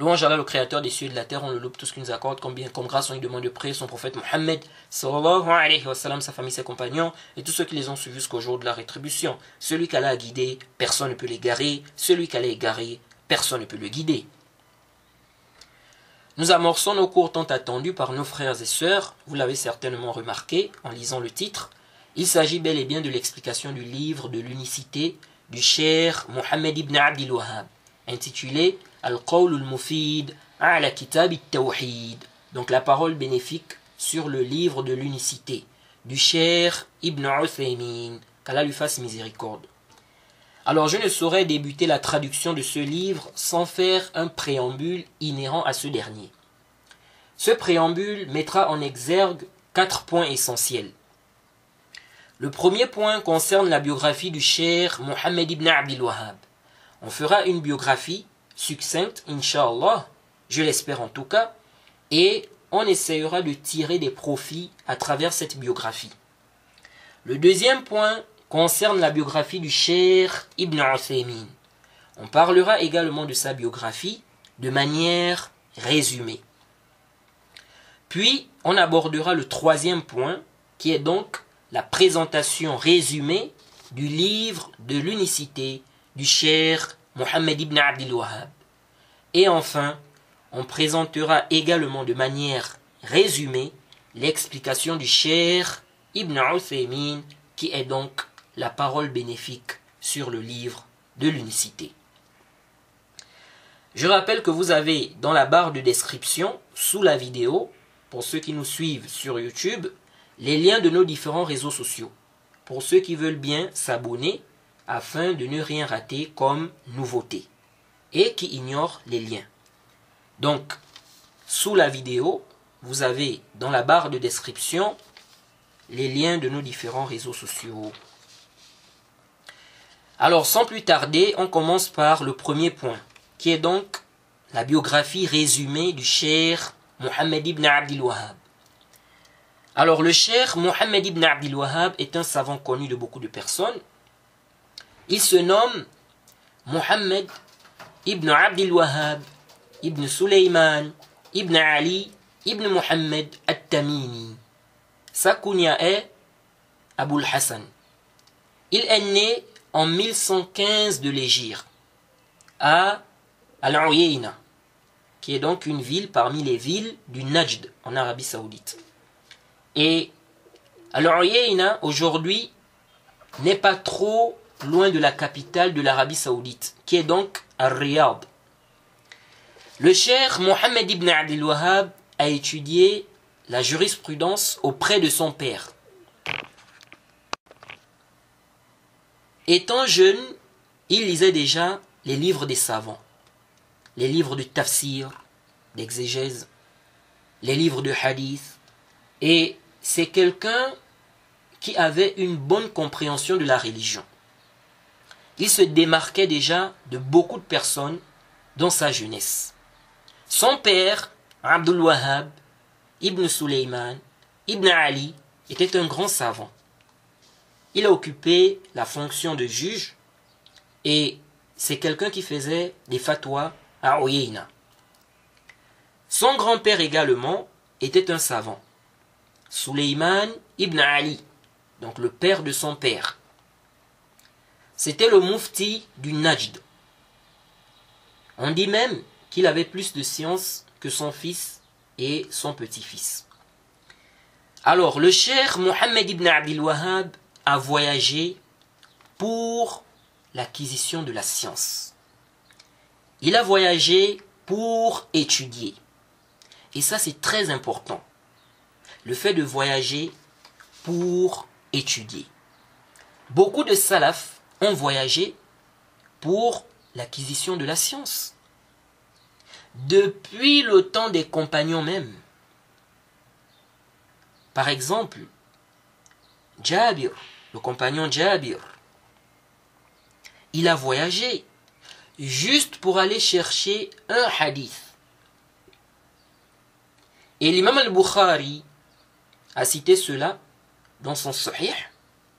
Louange Allah, le créateur des cieux et de la terre, on le loue tout ce qu'il nous accorde, comme grâce, on lui demande de prier son prophète Mohammed, sa famille, ses compagnons, et tous ceux qui les ont suivis jusqu'au jour de la rétribution. Celui qu'Allah a guidé, personne ne peut l'égarer. Celui qu'Allah a égaré, personne ne peut le guider. Nous amorçons nos cours tant attendus par nos frères et sœurs, vous l'avez certainement remarqué en lisant le titre. Il s'agit bel et bien de l'explication du livre de l'unicité du cher Mohammed ibn Abdil Wahhab, intitulé Al-Qawl al-Mufid ala Kitab al-Tawhid, donc la parole bénéfique sur le livre de l'unicité du cher Ibn Uthaymin, qu'Allah lui fasse miséricorde. Alors je ne saurais débuter la traduction de ce livre sans faire un préambule inhérent à ce dernier. Ce préambule mettra en exergue quatre points essentiels. Le premier point concerne la biographie du cher Mohammed ibn Abdul Wahhab. On fera une biographie succincte, inshallah, je l'espère en tout cas, et on essayera de tirer des profits à travers cette biographie. Le deuxième point concerne la biographie du cher Ibn Uthaymin. On parlera également de sa biographie de manière résumée. Puis, on abordera le troisième point, qui est donc la présentation résumée du livre de l'unicité du cher Mohammed ibn Abdul Wahhab. Et enfin, on présentera également de manière résumée l'explication du cher Ibn Uthaymin, qui est donc la parole bénéfique sur le livre de l'unicité. Je rappelle que vous avez dans la barre de description, sous la vidéo, pour ceux qui nous suivent sur YouTube, les liens de nos différents réseaux sociaux. Pour ceux qui veulent bien s'abonner afin de ne rien rater comme nouveauté et qui ignorent les liens. Donc, sous la vidéo, vous avez dans la barre de description les liens de nos différents réseaux sociaux. Alors, sans plus tarder, on commence par le premier point, qui est donc la biographie résumée du cher Mohammed ibn Abdul Wahhab. Alors, le cher Mohammed ibn Abdul Wahhab est un savant connu de beaucoup de personnes. Il se nomme Mohammed ibn Abdul Wahhab ibn Suleyman ibn Ali ibn Mohammed at-Tamimi. Sa kunya est Abul Hassan. Il est né en 1115 de l'Égypte, à Al-Uyayna, qui est donc une ville parmi les villes du Najd en Arabie Saoudite. Et Al-Uyayna aujourd'hui n'est pas trop loin de la capitale de l'Arabie Saoudite, qui est donc Al-Riyad. Le cher Mohammed ibn Abdel Wahhab a étudié la jurisprudence auprès de son père. Étant jeune, il lisait déjà les livres des savants, les livres de tafsir, d'exégèse, les livres de hadith, et c'est quelqu'un qui avait une bonne compréhension de la religion. Il se démarquait déjà de beaucoup de personnes dans sa jeunesse. Son père, Abdul Wahhab, Ibn Suleyman, Ibn Ali, était un grand savant. Il a occupé la fonction de juge et c'est quelqu'un qui faisait des fatwas à Oyeyna. Son grand-père également était un savant. Suleyman ibn Ali, donc le père de son père. C'était le mufti du Najd. On dit même qu'il avait plus de science que son fils et son petit-fils. Alors, le cher Mohammed ibn Abdul Wahhab a voyagé pour l'acquisition de la science. Il a voyagé pour étudier. Et ça, c'est très important. Le fait de voyager pour étudier. Beaucoup de salafs ont voyagé pour l'acquisition de la science. Depuis le temps des compagnons même. Par exemple, Jabir le compagnon Jabir, il a voyagé juste pour aller chercher un hadith. Et l'imam al-Bukhari a cité cela dans son Sahih,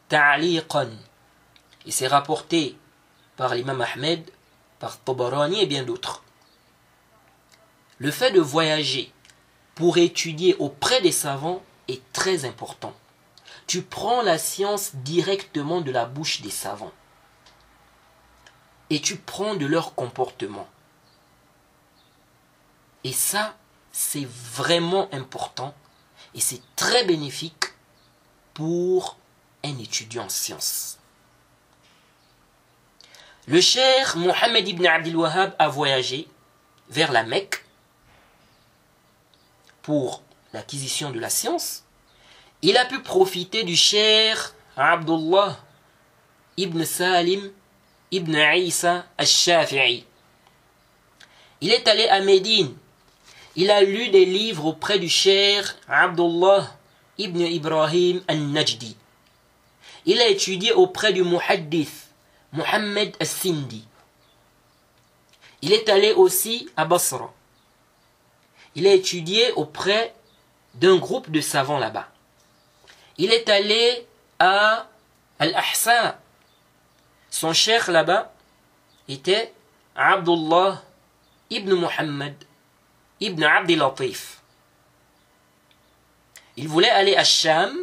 Ta'liqan. Et c'est rapporté par l'imam Ahmed, par Tabarani et bien d'autres. Le fait de voyager pour étudier auprès des savants est très important. Tu prends la science directement de la bouche des savants. Et tu prends de leur comportement. Et ça, c'est vraiment important et c'est très bénéfique pour un étudiant en sciences. Le cher Mohammed ibn Abdul Wahhab a voyagé vers la Mecque pour l'acquisition de la science. Il a pu profiter du cher Abdullah ibn Salim ibn Isa al-Shafi'i. Il est allé à Médine. Il a lu des livres auprès du cher Abdullah ibn Ibrahim al-Najdi. Il a étudié auprès du muhaddith Mohammed al-Sindi. Il est allé aussi à Basra. Il a étudié auprès d'un groupe de savants là-bas. Il est allé à Al-Ahsa. Son cher là-bas était Abdullah ibn Muhammad ibn Abdel Latif. Il voulait aller à Sham,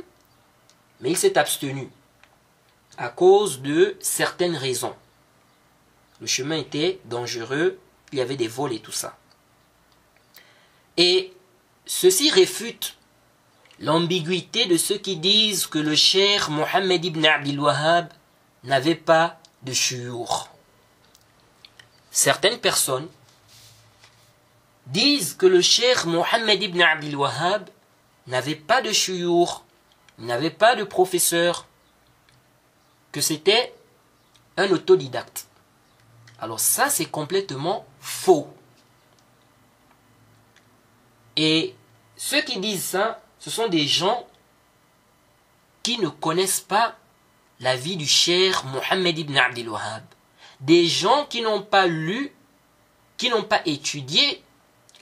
mais il s'est abstenu à cause de certaines raisons. Le chemin était dangereux, il y avait des vols et tout ça. Et ceci réfute l'ambiguïté de ceux qui disent que le cher Mohammed ibn Abdul Wahhab n'avait pas de shur. Certaines personnes disent que le cher Mohammed ibn Abdul Wahhab n'avait pas de shur, n'avait pas de professeur, que c'était un autodidacte. Alors ça, c'est complètement faux. Et ceux qui disent ça, ce sont des gens qui ne connaissent pas la vie du cher Mohammed ibn Abdel Wahhab. Des gens qui n'ont pas lu, qui n'ont pas étudié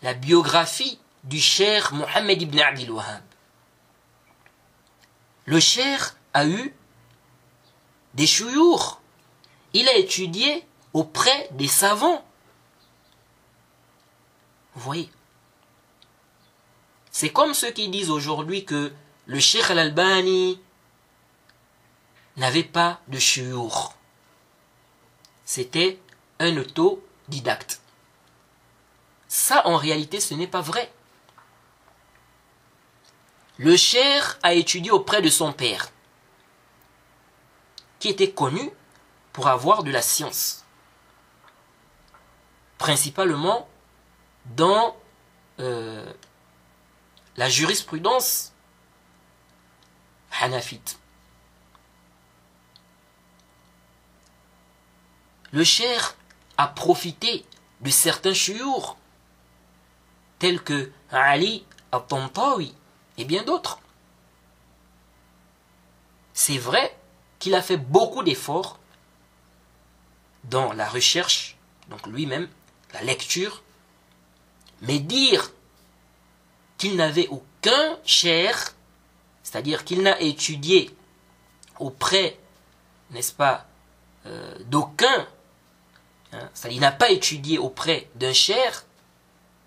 la biographie du cher Mohammed ibn Abdel Wahhab. Le cher a eu des chouyours. Il a étudié auprès des savants. Vous voyez C'est comme ceux qui disent aujourd'hui que le Cheikh al-Albani n'avait pas de chouyour. C'était un autodidacte. Ça, en réalité, ce n'est pas vrai. Le cher a étudié auprès de son père qui était connu pour avoir de la science, principalement dans euh, la jurisprudence hanafite. Le cher a profité de certains chiours, tels que Ali al-Tantawi et bien d'autres. C'est vrai qu'il a fait beaucoup d'efforts dans la recherche, donc lui-même, la lecture, mais dire qu'il n'avait aucun cher, c'est-à-dire qu'il n'a étudié auprès, n'est-ce pas, euh, d'aucun, hein, c'est-à-dire qu'il n'a pas étudié auprès d'un cher,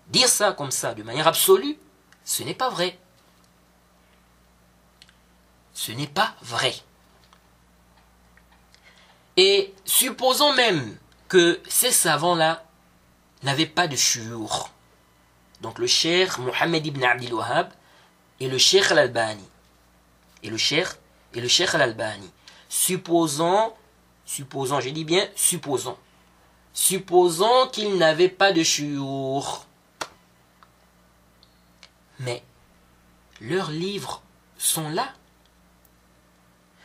dire ça comme ça, de manière absolue, ce n'est pas vrai. Ce n'est pas vrai. Et supposons même que ces savants-là n'avaient pas de shur. Donc le cheikh Mohammed ibn Abdul Wahhab et le cheikh al-Albani. Et le cheikh et le cheikh al-Albani. Supposons, supposons, je dis bien supposons. Supposons qu'ils n'avaient pas de shur. Mais leurs livres sont là.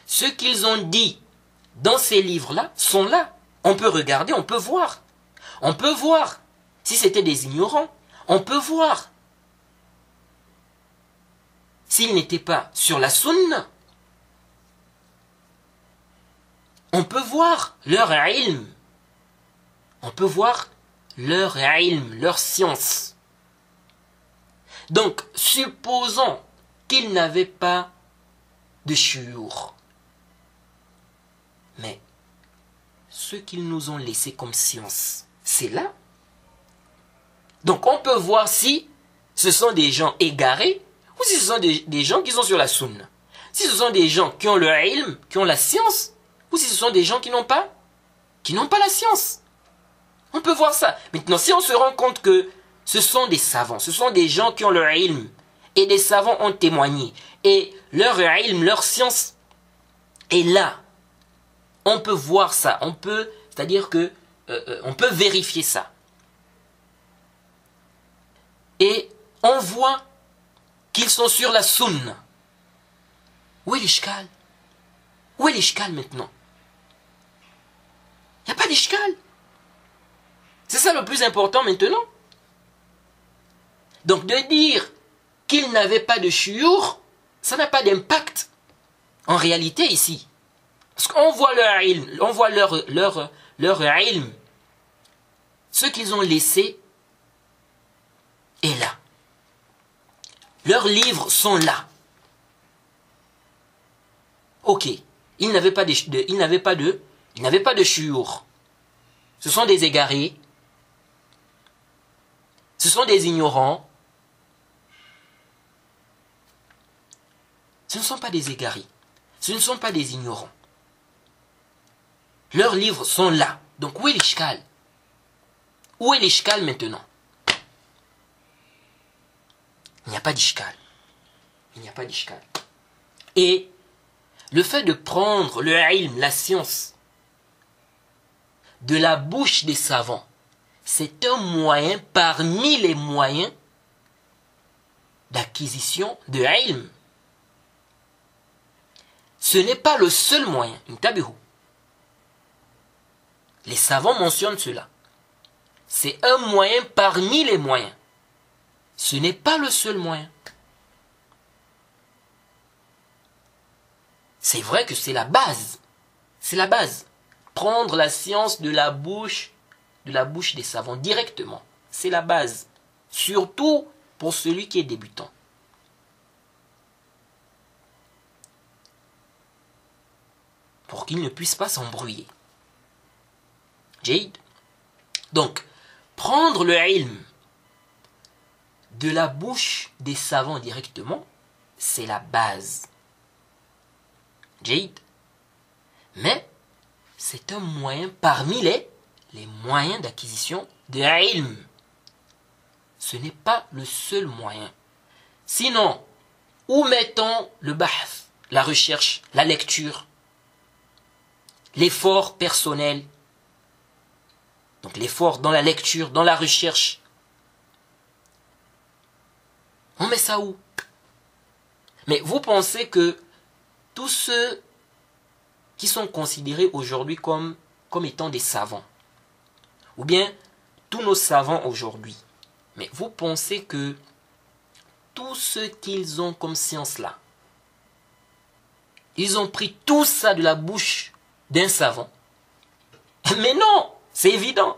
Ce qu'ils ont dit dans ces livres-là sont là. On peut regarder, on peut voir. On peut voir. Si c'était des ignorants, on peut voir. S'ils n'étaient pas sur la sunna, on peut voir leur ilm. On peut voir leur ilm, leur science. Donc, supposons qu'ils n'avaient pas de chiour. Mais ce qu'ils nous ont laissé comme science, c'est là. Donc on peut voir si ce sont des gens égarés ou si ce sont des, gens qui sont sur la sunna. Si ce sont des gens qui ont le ilm, qui ont la science, ou si ce sont des gens qui n'ont pas, qui n'ont pas la science. On peut voir ça. Maintenant, si on se rend compte que ce sont des savants, ce sont des gens qui ont le ilm, et des savants ont témoigné, et leur ilm, leur science est là. On peut voir ça, on peut, c'est-à-dire que euh, euh, on peut vérifier ça. Et on voit qu'ils sont sur la sunna. Où est l'ishkal? Où est l'ishkal maintenant? Il n'y a pas d'ishkal. C'est ça le plus important maintenant. Donc de dire qu'ils n'avaient pas de chiour, ça n'a pas d'impact en réalité ici. Parce qu'on voit leur ilm, on voit leur, leur, leur ce qu'ils ont laissé est là. Leurs livres sont là. Ok, ils n'avaient pas de, ils ils n'avaient pas de chiour. Ce sont des égarés. Ce sont des ignorants. Ce ne sont pas des égarés. Ce ne sont pas des ignorants. Leurs livres sont là. Donc où est l'ishkal? Où est l'ishkal maintenant? Il n'y a pas d'ishkal. Il n'y a pas d'ishkal. Et le fait de prendre le ilm, la science, de la bouche des savants, c'est un moyen parmi les moyens d'acquisition de ilm. Ce n'est pas le seul moyen. Les savants mentionnent cela. C'est un moyen parmi les moyens. Ce n'est pas le seul moyen. C'est vrai que c'est la base. C'est la base. Prendre la science de la bouche, de la bouche des savants directement. C'est la base. Surtout pour celui qui est débutant. Pour qu'il ne puisse pas s'embrouiller. Jade. Donc, prendre le ilm de la bouche des savants directement, c'est la base. Jade. Mais c'est un moyen parmi les, moyens d'acquisition de ilm. Ce n'est pas le seul moyen. Sinon, où mettons le bahth, la recherche, la lecture, l'effort personnel Donc l'effort dans la lecture, dans la recherche. On met ça où? Mais vous pensez que tous ceux qui sont considérés aujourd'hui comme, étant des savants, ou bien tous nos savants aujourd'hui, mais vous pensez que tout ce qu'ils ont comme science là, ils ont pris tout ça de la bouche d'un savant? Mais non, c'est évident.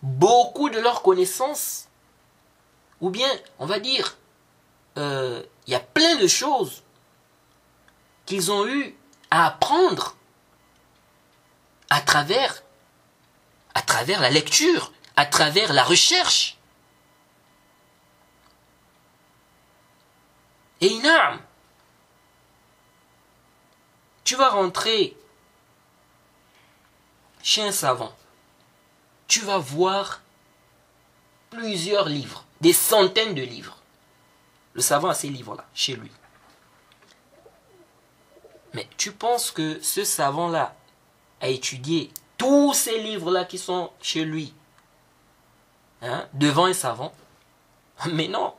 Beaucoup de leurs connaissances, ou bien, on va dire, euh, il y a plein de choses qu'ils ont eu à apprendre à travers, à travers la lecture, à travers la recherche. Et tu vas rentrer chez un savant, tu vas voir plusieurs livres, des centaines de livres. Le savant a ces livres-là, chez lui. Mais tu penses que ce savant-là a étudié tous ces livres-là qui sont chez lui hein, devant un savant? Mais non.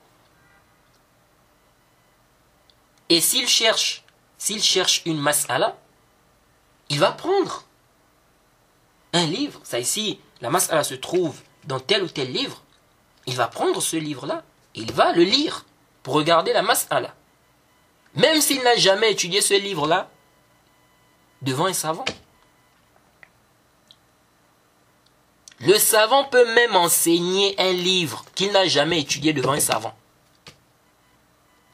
Et s'il cherche, s'il cherche une mas'ala, il va prendre un livre. Ça ici, la mas'ala se trouve dans tel ou tel livre. Il va prendre ce livre-là, il va le lire pour regarder la mas'ala. Même s'il n'a jamais étudié ce livre-là, devant un savant. Le savant peut même enseigner un livre qu'il n'a jamais étudié devant un savant.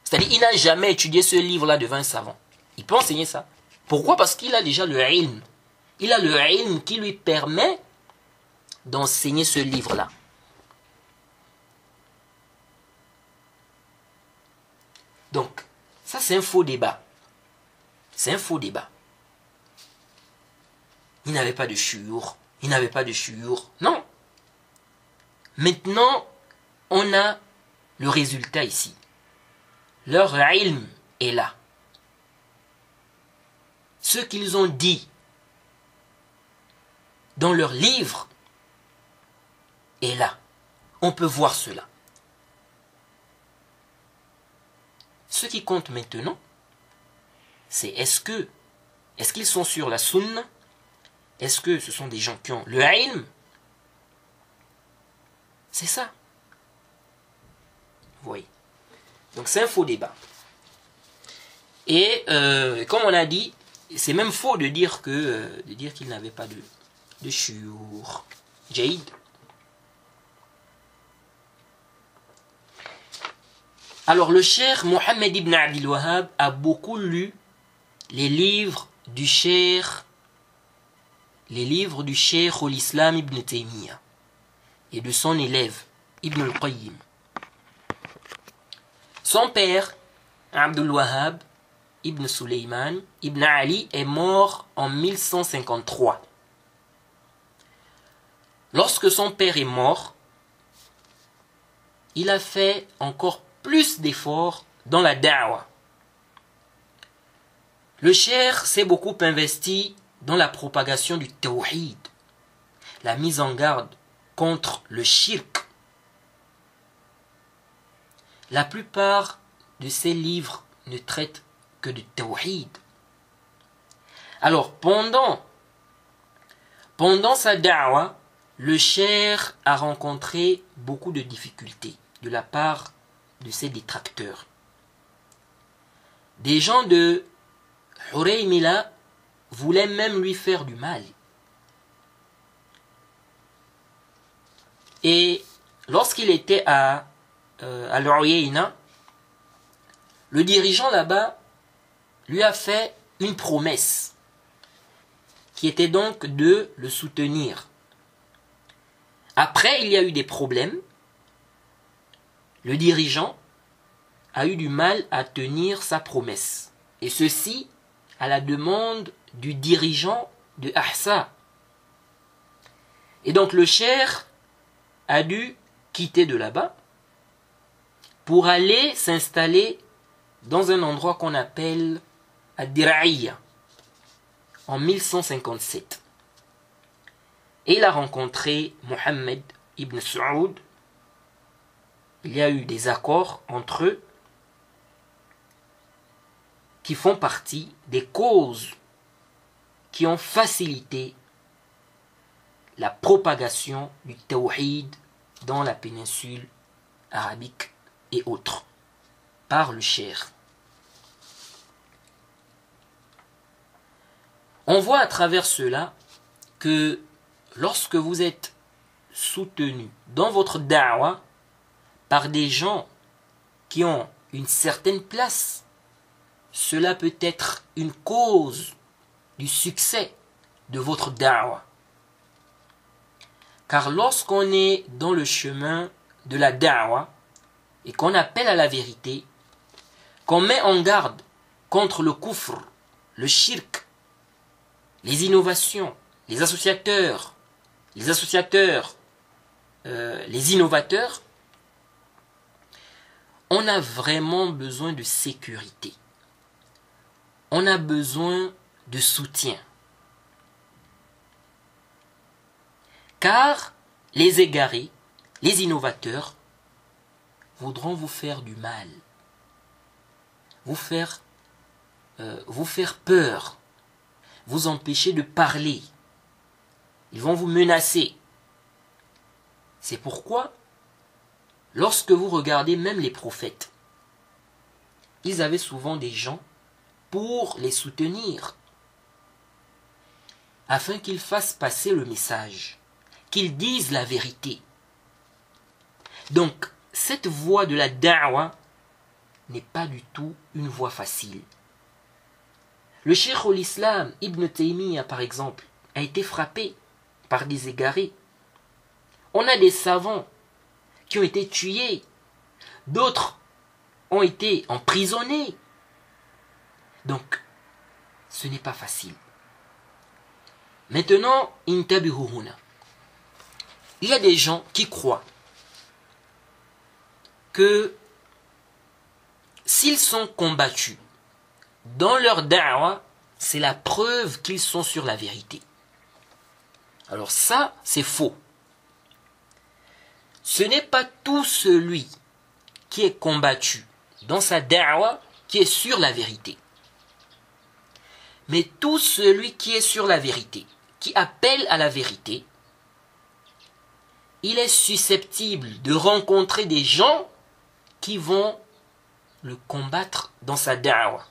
C'est-à-dire, il n'a jamais étudié ce livre-là devant un savant. Il peut enseigner ça. Pourquoi? Parce qu'il a déjà le ilm. Il a le ilm qui lui permet d'enseigner ce livre-là. Donc, ça c'est un faux débat. C'est un faux débat. Il n'avait pas de chur, il n'avait pas de chur. Non. Maintenant, on a le résultat ici. Leur ilm est là. Ce qu'ils ont dit dans leur livre est là. On peut voir cela. Ce qui compte maintenant, c'est est-ce que est-ce qu'ils sont sur la sunna? Est-ce que ce sont des gens qui ont le ilm? C'est ça. Vous voyez. Donc c'est un faux débat. Et euh, comme on a dit, c'est même faux de dire qu'il n'avait pas de de shur. Jade. Alors le cher Mohammed ibn Abdul Wahhab a beaucoup lu les livres du cher les livres du cher l'Islam ibn Taymiyyah et de son élève Ibn al-Qayyim. Son père, Abdul Wahhab ibn Suleyman ibn Ali, est mort en 1153. Lorsque son père est mort, il a fait encore plus d'efforts dans la da'wah. Le cher s'est beaucoup investi dans la propagation du tawhid, la mise en garde contre le shirk. La plupart de ses livres ne traitent que de tawhid. Alors, pendant, pendant sa da'wah, le cher a rencontré beaucoup de difficultés de la part de ses détracteurs. Des gens de Hureymila voulaient même lui faire du mal. Et lorsqu'il était à, euh, à le dirigeant là-bas lui a fait une promesse qui était donc de le soutenir. Après, il y a eu des problèmes le dirigeant a eu du mal à tenir sa promesse. Et ceci à la demande du dirigeant de Ahsa. Et donc le cher a dû quitter de là-bas pour aller s'installer dans un endroit qu'on appelle Ad-Dira'iyya en 1157. Et il a rencontré Mohammed ibn Saoud il y a eu des accords entre eux qui font partie des causes qui ont facilité la propagation du tawhid dans la péninsule arabique et autres par le cher. On voit à travers cela que lorsque vous êtes soutenu dans votre da'wah, par des gens qui ont une certaine place, cela peut être une cause du succès de votre da'wah. Car lorsqu'on est dans le chemin de la da'wah et qu'on appelle à la vérité, qu'on met en garde contre le kufr, le shirk, les innovations, les associateurs, les associateurs, euh, les innovateurs, on a vraiment besoin de sécurité. On a besoin de soutien. Car les égarés, les innovateurs, voudront vous faire du mal, vous faire, euh, vous faire peur, vous empêcher de parler. Ils vont vous menacer. C'est pourquoi Lorsque vous regardez même les prophètes, ils avaient souvent des gens pour les soutenir, afin qu'ils fassent passer le message, qu'ils disent la vérité. Donc, cette voie de la da'wa n'est pas du tout une voie facile. Le cheikh l'islam Ibn Taymiyyah, par exemple, a été frappé par des égarés. On a des savants qui ont été tués, d'autres ont été emprisonnés. Donc, ce n'est pas facile. Maintenant, il y a des gens qui croient que s'ils sont combattus dans leur da'wa, c'est la preuve qu'ils sont sur la vérité. Alors ça, c'est faux. Ce n'est pas tout celui qui est combattu dans sa da'wa qui est sur la vérité. Mais tout celui qui est sur la vérité, qui appelle à la vérité, il est susceptible de rencontrer des gens qui vont le combattre dans sa da'wa.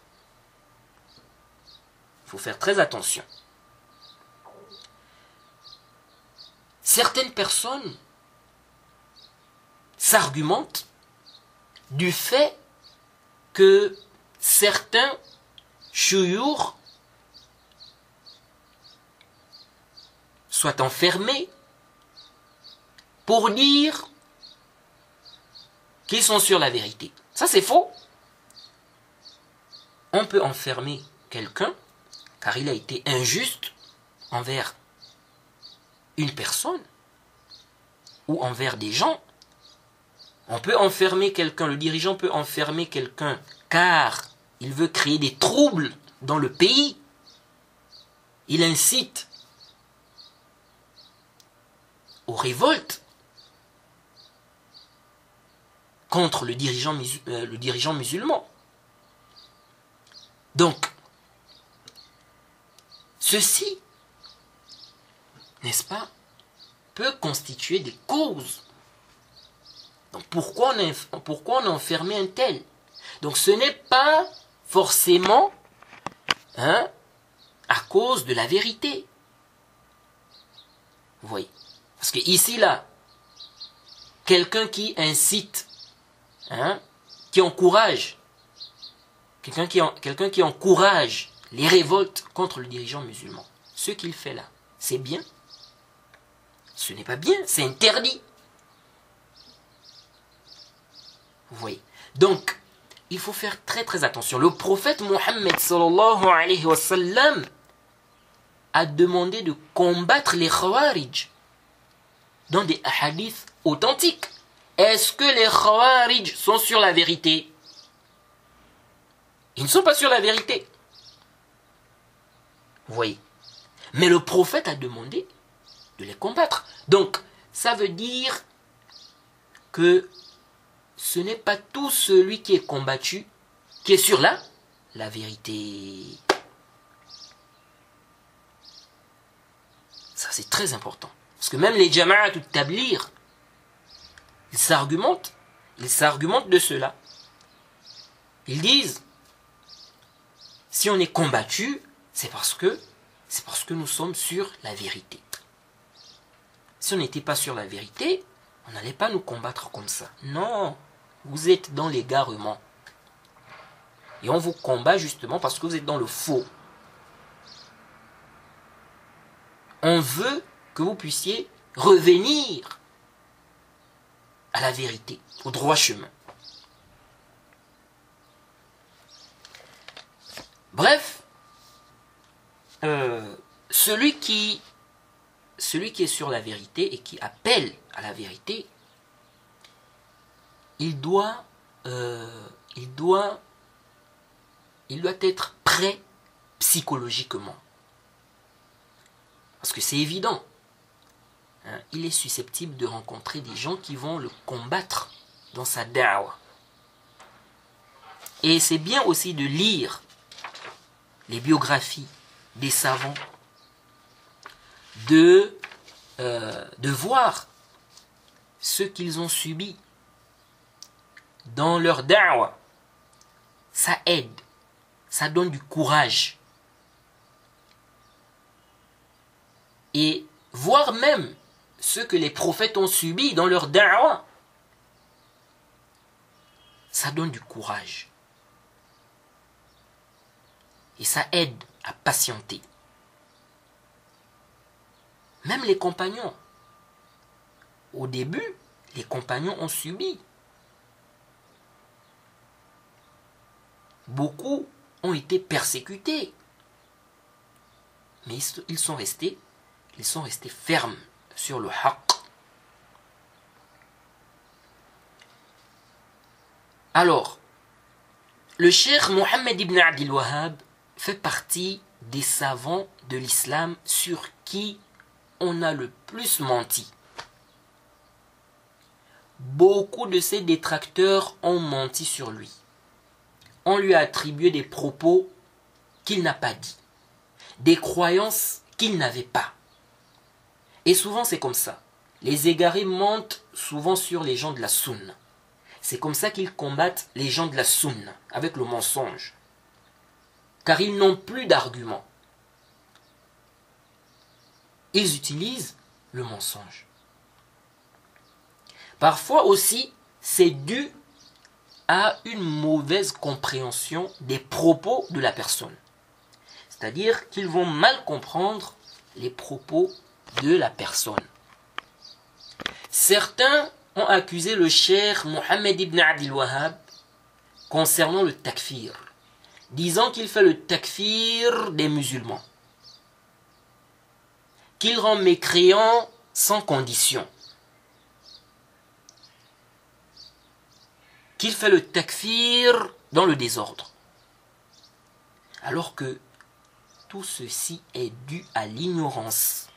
Faire très attention. Certaines personnes s'argumentent du fait que certains chouyours soient enfermés pour dire qu'ils sont sur la vérité. Ça, c'est faux. On peut enfermer quelqu'un car il a été injuste envers une personne ou envers des gens. On peut enfermer quelqu'un, le dirigeant peut enfermer quelqu'un car il veut créer des troubles dans le pays. Il incite aux révoltes contre le dirigeant, euh, musulman. Donc, ceci, n'est-ce pas, peut constituer des causes. Donc pourquoi on, a enfermé un tel? Donc ce n'est pas forcément hein, à cause de la vérité. Vous voyez? Parce que ici, là, quelqu'un qui incite Hein, qui encourage, quelqu'un qui encourage les révoltes contre le dirigeant musulman. Ce qu'il fait là, c'est bien Ce n'est pas bien, c'est interdit. Vous voyez Donc, il faut faire très très attention. Le prophète Mohammed sallallahu alayhi a demandé de combattre les khawarij dans des hadiths authentiques. Est-ce que les Khawarij sont sur la vérité? Ils ne sont pas sur la vérité. Vous voyez Mais le prophète a demandé de les combattre. Donc, ça veut dire que ce n'est pas tout celui qui est combattu qui est sur la, la vérité. Ça, c'est très important. Parce que même les jama'at ou tablir, ils s'argumentent, ils s'argumentent de cela. Ils disent, si on est combattu, c'est parce que nous sommes sur la vérité. Si on n'était pas sur la vérité, on n'allait pas nous combattre comme ça. Non, vous êtes dans l'égarement. Et on vous combat justement parce que vous êtes dans le faux. On veut que vous puissiez revenir à la vérité, au droit chemin. Bref, euh, celui, qui, est sur la vérité et qui appelle à la vérité, il doit, euh, être prêt psychologiquement. Parce que c'est évident. Hein, il est susceptible de rencontrer des gens qui vont le combattre dans sa da'wa. Et c'est bien aussi de lire les biographies des savants, de, euh, de voir ce qu'ils ont subi dans leur da'wa. ça aide, ça donne du courage. Et voir même ce que les prophètes ont subi dans leur da'wah, ça donne du courage. Et ça aide à patienter. Même les compagnons. Au début, les compagnons ont subi. Beaucoup ont été persécutés. Mais ils sont restés, ils sont restés fermes sur le haqq. Alors, le cher Mohammed ibn Abdel Wahhab fait partie des savants de l'islam sur qui on a le plus menti. Beaucoup de ses détracteurs ont menti sur lui. On lui a attribué des propos qu'il n'a pas dit, des croyances qu'il n'avait pas. Et souvent c'est comme ça. Les égarés mentent souvent sur les gens de la sunna. C'est comme ça qu'ils combattent les gens de la sunna, avec le mensonge. Car ils n'ont plus d'arguments. Ils utilisent le mensonge. Parfois aussi, c'est dû à une mauvaise compréhension des propos de la personne. C'est-à-dire qu'ils vont mal comprendre les propos de la personne. Certains ont accusé le cher Mohammed ibn Adil Wahhab concernant le takfir, disant qu'il fait le takfir des musulmans, qu'il rend mécréants sans condition, qu'il fait le takfir dans le désordre. Alors que tout ceci est dû à l'ignorance.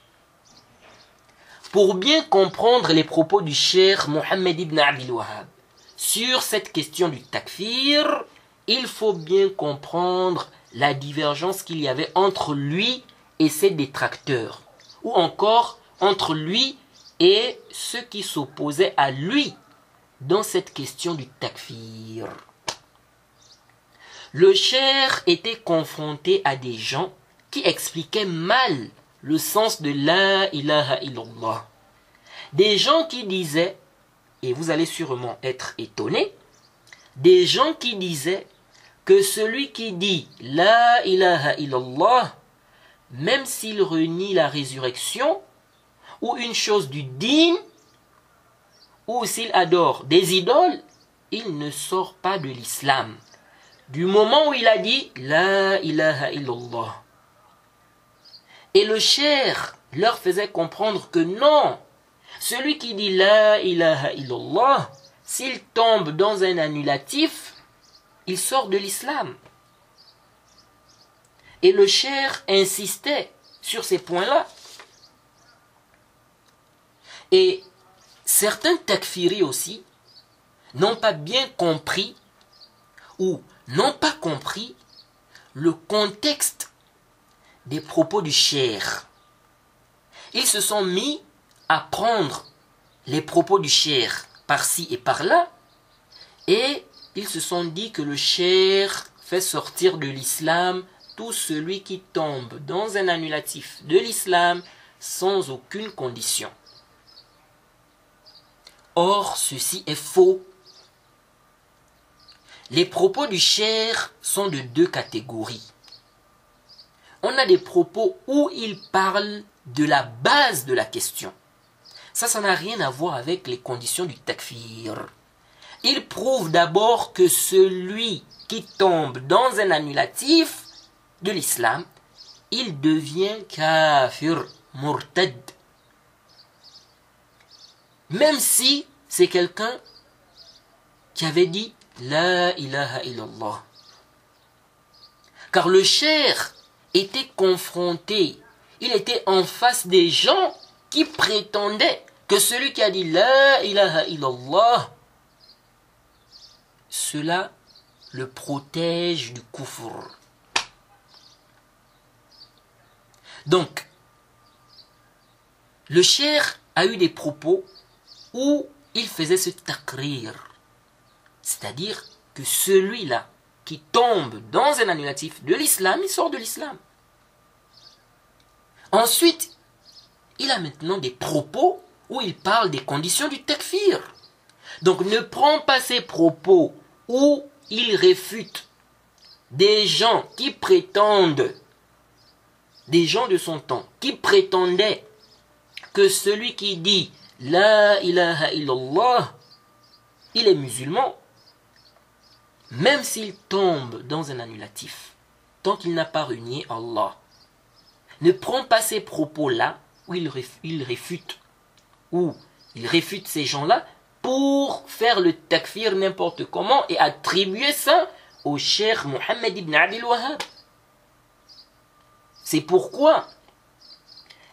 Pour bien comprendre les propos du cher Mohammed ibn Abdel Wahhab sur cette question du takfir, il faut bien comprendre la divergence qu'il y avait entre lui et ses détracteurs, ou encore entre lui et ceux qui s'opposaient à lui dans cette question du takfir. Le cher était confronté à des gens qui expliquaient mal le sens de la ilaha illallah. Des gens qui disaient, et vous allez sûrement être étonnés, des gens qui disaient que celui qui dit la ilaha illallah, même s'il renie la résurrection, ou une chose du digne, ou s'il adore des idoles, il ne sort pas de l'islam. Du moment où il a dit La ilaha illallah. Et le cher leur faisait comprendre que non, celui qui dit La ilaha illallah, s'il tombe dans un annulatif, il sort de l'islam. Et le cher insistait sur ces points-là. Et certains takfiris aussi n'ont pas bien compris ou n'ont pas compris le contexte des propos du cher. Ils se sont mis à prendre les propos du cher par-ci et par-là et ils se sont dit que le cher fait sortir de l'islam tout celui qui tombe dans un annulatif de l'islam sans aucune condition. Or, ceci est faux. Les propos du cher sont de deux catégories on a des propos où il parle de la base de la question. Ça, ça n'a rien à voir avec les conditions du takfir. Il prouve d'abord que celui qui tombe dans un annulatif de l'islam, il devient kafir, murtad. Même si c'est quelqu'un qui avait dit La ilaha illallah. Car le cher était confronté, il était en face des gens qui prétendaient que celui qui a dit La ilaha illallah, cela le protège du kufr. Donc, le cher a eu des propos où il faisait ce takrir, c'est-à-dire que celui-là qui tombe dans un annulatif de l'islam, il sort de l'islam. Ensuite, il a maintenant des propos où il parle des conditions du takfir. Donc ne prends pas ces propos où il réfute des gens qui prétendent, des gens de son temps, qui prétendaient que celui qui dit La ilaha illallah, il est musulman, même s'il tombe dans un annulatif, tant qu'il n'a pas renié Allah. Ne prends pas ces propos-là où il, réfute, où il réfute ces gens-là pour faire le takfir n'importe comment et attribuer ça au cher Mohammed ibn Abdel Wahhab. C'est pourquoi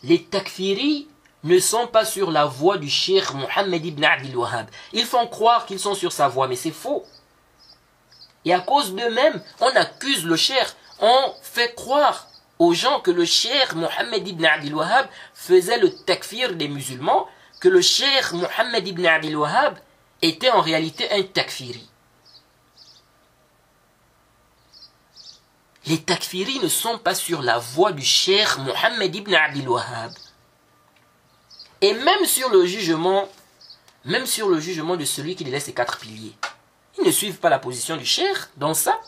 les takfiris ne sont pas sur la voie du cher Mohammed ibn Abdel Wahhab. Ils font croire qu'ils sont sur sa voie, mais c'est faux. Et à cause d'eux-mêmes, on accuse le cher, on fait croire aux gens que le cher Mohammed ibn Abdel Wahhab faisait le takfir des musulmans, le cher Mohammed ibn Abdel Wahhab était en réalité un takfiri. Les takfiris ne sont pas sur la voie du cher Mohammed ibn Abdel Wahhab. Et même sur le jugement, même sur le jugement de celui qui laisse ses quatre piliers. Ils ne suivent pas la position du cher dans ça.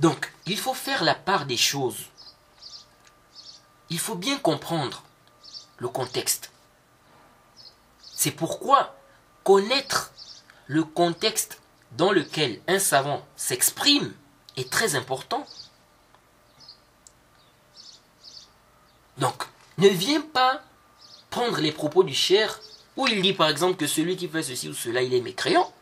Donc, il faut faire la part des choses. Il faut bien comprendre le contexte. C'est pourquoi connaître le contexte dans lequel un savant s'exprime est très important. Donc, ne viens pas prendre les propos du cher où il dit par exemple que celui qui fait ceci ou cela, il est mécréant,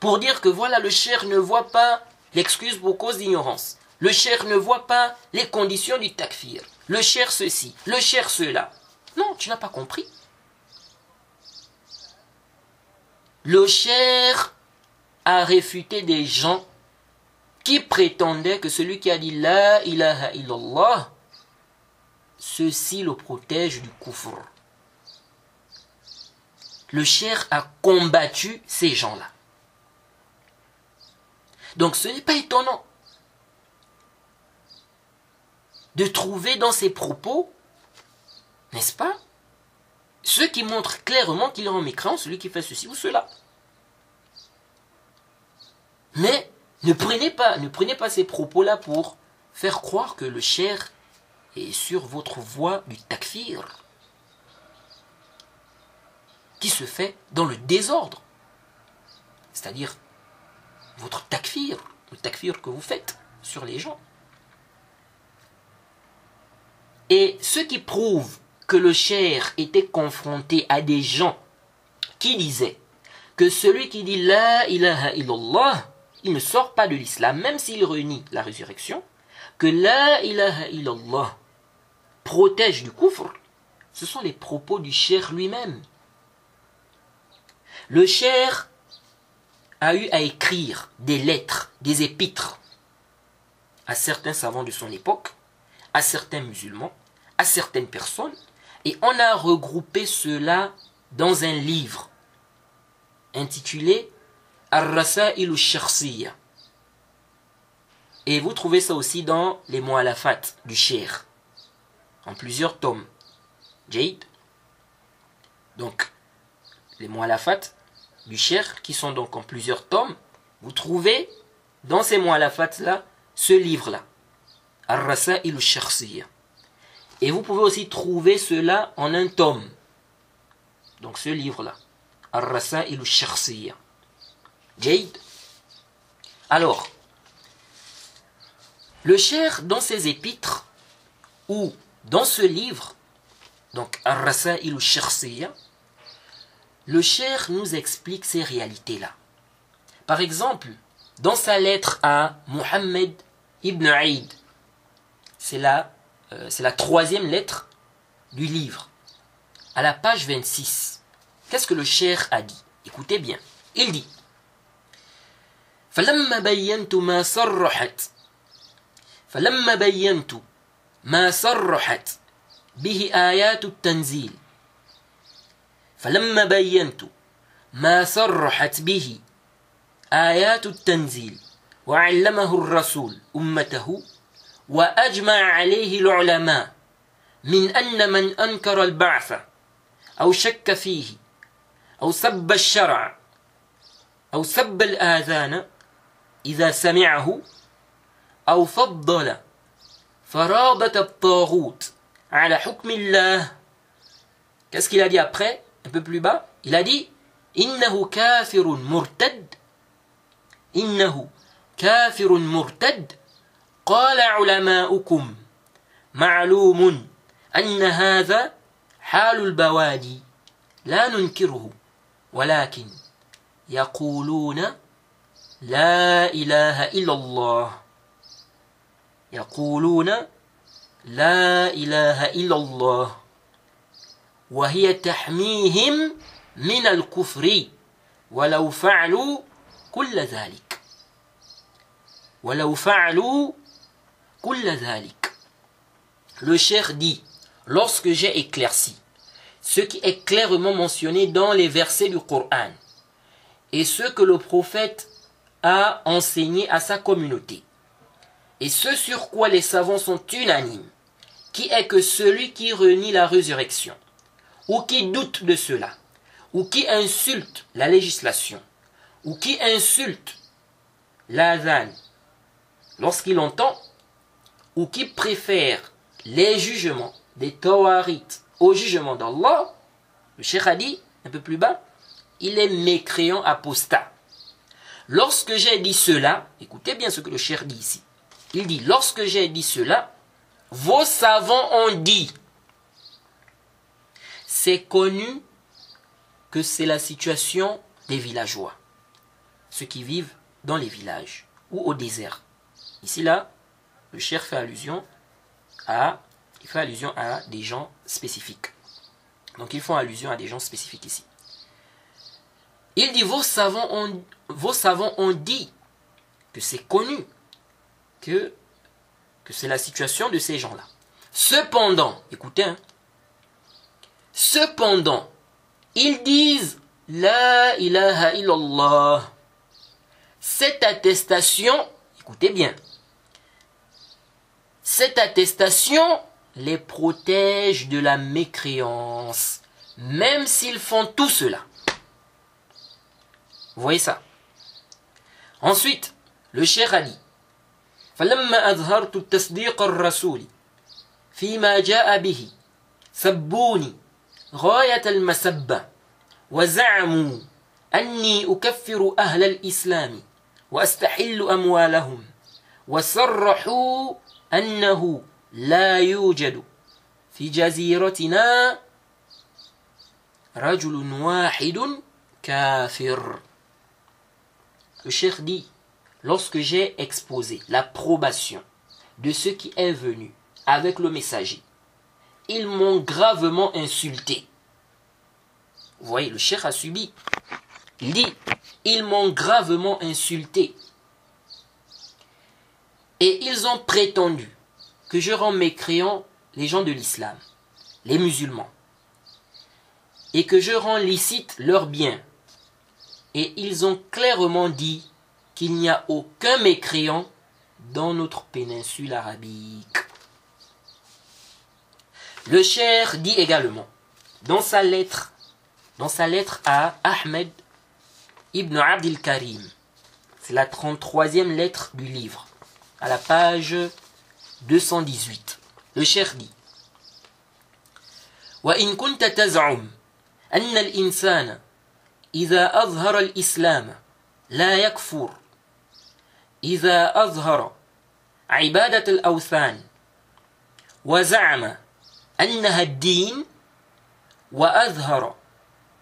pour dire que voilà, le cher ne voit pas l'excuse pour cause d'ignorance. Le cher ne voit pas les conditions du takfir. Le cher ceci, le cher cela. Non, tu n'as pas compris. Le cher a réfuté des gens qui prétendaient que celui qui a dit La ilaha illallah, ceci le protège du kufr. Le cher a combattu ces gens-là. Donc ce n'est pas étonnant de trouver dans ses propos, n'est-ce pas, ceux qui montrent clairement qu'il est en mécréant celui qui fait ceci ou cela. Mais ne prenez pas, ne prenez pas ces propos-là pour faire croire que le cher est sur votre voie du takfir, qui se fait dans le désordre. C'est-à-dire votre takfir, le takfir que vous faites sur les gens. Et ce qui prouve que le cher était confronté à des gens qui disaient que celui qui dit La ilaha illallah, il ne sort pas de l'islam, même s'il renie la résurrection, que La ilaha illallah protège du kufr, ce sont les propos du cher lui-même. Le cher a eu à écrire des lettres, des épîtres à certains savants de son époque, à certains musulmans, certaines personnes, et on a regroupé cela dans un livre intitulé Ar-Rasa'il al Et vous trouvez ça aussi dans les Mu'alafat du Cher, en plusieurs tomes. Jade. Donc, les Mu'alafat du Cher, qui sont donc en plusieurs tomes, vous trouvez dans ces Mu'alafat-là ce livre-là. Ar-Rasa'il al Et vous pouvez aussi trouver cela en un tome. Donc ce livre-là. Ar-Rasa'il al Jade. Alors, le cher dans ses épîtres, ou dans ce livre, donc Ar-Rasa'il al le cher nous explique ces réalités-là. Par exemple, dans sa lettre à Muhammad ibn Aïd, c'est la, euh, c'est la troisième lettre du livre, à la page 26. Qu'est-ce que le cher a dit Écoutez bien. Il dit فلما بينت ما صرحت فلما بينت ما صرحت به آيات التنزيل فلما بينت ما صرحت به آيات التنزيل وعلمه الرسول أمته وأجمع عليه العلماء من أن من أنكر البعث أو شك فيه أو سب الشرع أو سب الآذان إذا سمعه أو فضل فرابة الطاغوت على حكم الله. Qu'est-ce qu'il a dit après, un peu plus bas? Il a dit إنه كافر مرتد. إنه كافر مرتد قال علماؤكم معلوم أن هذا حال البوادي لا ننكره ولكن يقولون لا إله إلا الله. يقولون لا إله إلا الله. وهي تحميهم من الكفر ولو فعلوا كل ذلك. ولو فعلوا Le cheikh dit, lorsque j'ai éclairci ce qui est clairement mentionné dans les versets du Coran et ce que le prophète a enseigné à sa communauté, et ce sur quoi les savants sont unanimes, qui est que celui qui renie la résurrection, ou qui doute de cela, ou qui insulte la législation, ou qui insulte l'azan lorsqu'il entend, ou qui préfère les jugements des tawarites au jugement d'Allah, le Cheikh a dit, un peu plus bas, il est mécréant apostat. Lorsque j'ai dit cela, écoutez bien ce que le Cheikh dit ici. Il dit, lorsque j'ai dit cela, vos savants ont dit, c'est connu que c'est la situation des villageois, ceux qui vivent dans les villages ou au désert. Ici là, le cher fait allusion à, il fait allusion à des gens spécifiques. Donc ils font allusion à des gens spécifiques ici. Il dit vos savants ont, vos savants ont dit que c'est connu que, que c'est la situation de ces gens-là. Cependant, écoutez, hein, cependant, ils disent La ilaha illallah. Cette attestation, écoutez bien, cette attestation les protège de la mécréance, même s'ils font tout cela. Vous voyez ça Ensuite, le Cheikh a dit فلما أظهرت التصديق الرسول فيما جاء به سبوني غاية المسبة وزعموا أني أكفر أهل الإسلام وأستحل أموالهم وصرحوا أنه لا يوجد في جزيرتنا رجل واحد كافر Le cheikh dit, lorsque j'ai exposé l'approbation de ce qui est venu avec le messager, ils m'ont gravement insulté. Vous voyez, le cheikh a subi. Il dit, ils m'ont gravement insulté. Et ils ont prétendu que je rends mécréants les gens de l'islam, les musulmans, et que je rends licite leurs biens. Et ils ont clairement dit qu'il n'y a aucun mécréant dans notre péninsule arabique. Le cher dit également, dans sa lettre, dans sa lettre à Ahmed ibn Abdil Karim, c'est la 33e lettre du livre, à la page 218. Le cher dit, وإن كنت تزعم أن الإنسان إذا أظهر الإسلام لا يكفر إذا أظهر عبادة الأوثان وزعم أنها الدين وأظهر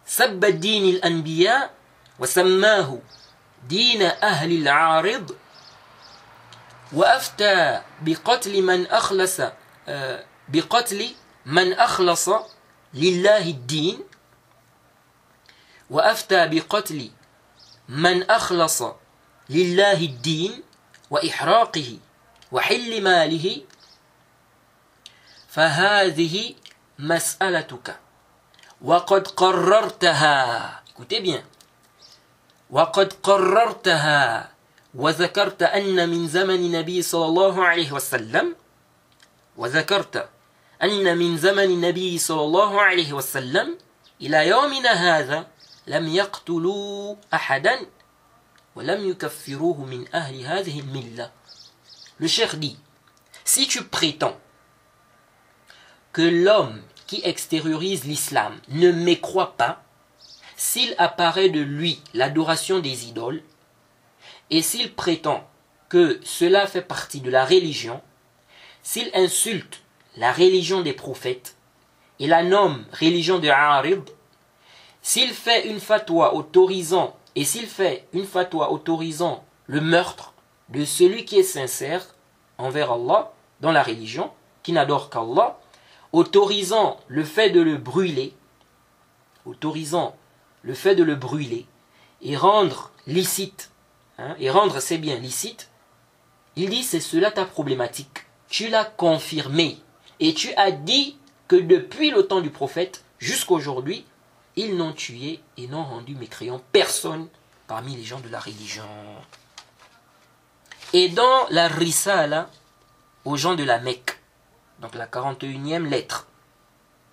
سب الدين الأنبياء وسماه دين أهل العارض وأفتى بقتل من أخلص بقتل من أخلص لله الدين وأفتى بقتل من أخلص لله الدين وإحراقه وحل ماله. فهذه مسألتك. وقد قررتها. Bien. وقد قررتها. وذكرت أن من زمن النبي صلى الله عليه وسلم وذكرت أن من زمن النبي صلى الله عليه وسلم إلى يومنا هذا لم يقتلوا أحدا ولم يكفروه من أهل هذه الملة. Le cheikh dit, si tu prétends que l'homme qui extériorise l'islam ne mécroit pas, s'il apparaît de lui l'adoration des idoles, et s'il prétend que cela fait partie de la religion, s'il insulte la religion des prophètes et la nomme religion de Arid, s'il fait une fatwa autorisant et s'il fait une fatwa autorisant le meurtre de celui qui est sincère envers Allah dans la religion, qui n'adore qu'Allah, autorisant le fait de le brûler, autorisant le fait de le brûler et rendre licite, hein, et rendre ses biens licites, il dit c'est cela ta problématique. Tu l'as confirmé et tu as dit que depuis le temps du prophète jusqu'à aujourd'hui, ils n'ont tué et n'ont rendu mécréant personne parmi les gens de la religion. Et dans la Risala aux gens de la Mecque, donc la 41e lettre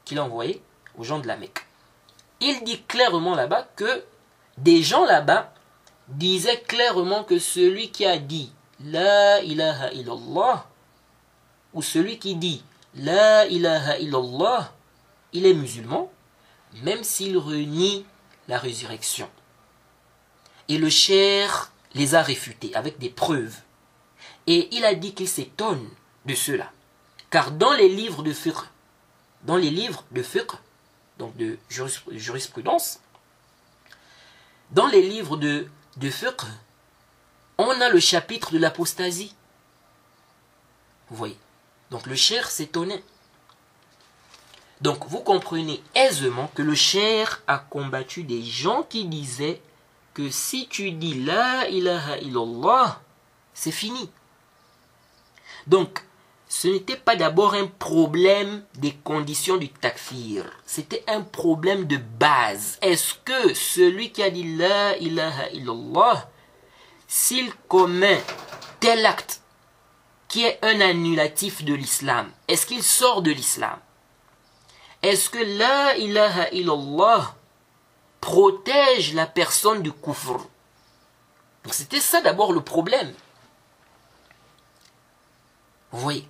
qu'il a envoyée aux gens de la Mecque, il dit clairement là-bas que des gens là-bas disaient clairement que celui qui a dit La ilaha illallah, ou celui qui dit La ilaha illallah, il est musulman, même s'il renie la résurrection. Et le cher les a réfutés avec des preuves. Et il a dit qu'il s'étonne de cela. Car dans les livres de fiqh, dans les livres de fiqh, donc de jurisprudence, dans les livres de, de fiqh, on a le chapitre de l'apostasie. Vous voyez. Donc le cher s'étonnait. Donc vous comprenez aisément que le cher a combattu des gens qui disaient que si tu dis la ilaha illallah, c'est fini. Donc, ce n'était pas d'abord un problème des conditions du takfir, c'était un problème de base. Est-ce que celui qui a dit la ilaha illallah, s'il commet tel acte qui est un annulatif de l'islam, est-ce qu'il sort de l'islam? Est-ce que la ilaha illallah protège la personne du kufr? Donc c'était ça d'abord le problème. Vous voyez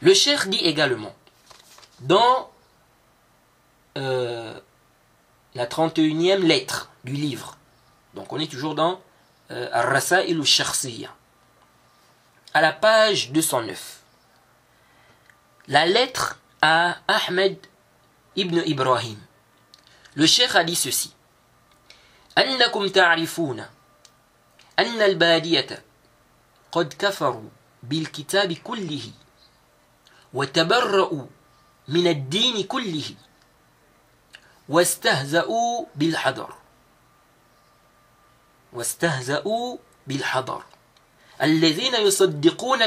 Le cher dit également, dans euh, la 31e lettre du livre, donc on est toujours dans euh, Ar-Rasa'il al à la page 209, la lettre à Ahmed ibn Ibrahim. Le cheikh a dit ceci. أنكم تعرفون أن البادية قد كفروا بالكتاب كله وتبرؤوا من الدين كله واستهزأوا بالحضر. واستهزأوا بالحضر. الذين يصدقون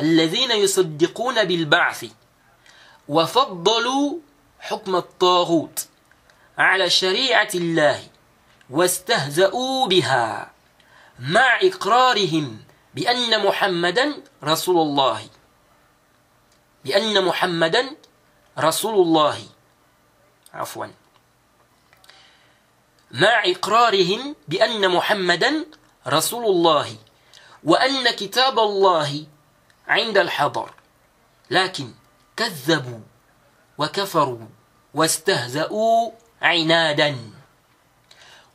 الذين يصدقون بالبعث وفضلوا حكم الطاغوت على شريعة الله واستهزأوا بها مع إقرارهم بأن محمدا رسول الله. بأن محمدا رسول الله. عفوا. مع إقرارهم بأن محمدا رسول الله وأن كتاب الله عند الحضر. لكن كذبوا وكفروا واستهزأوا عنادا.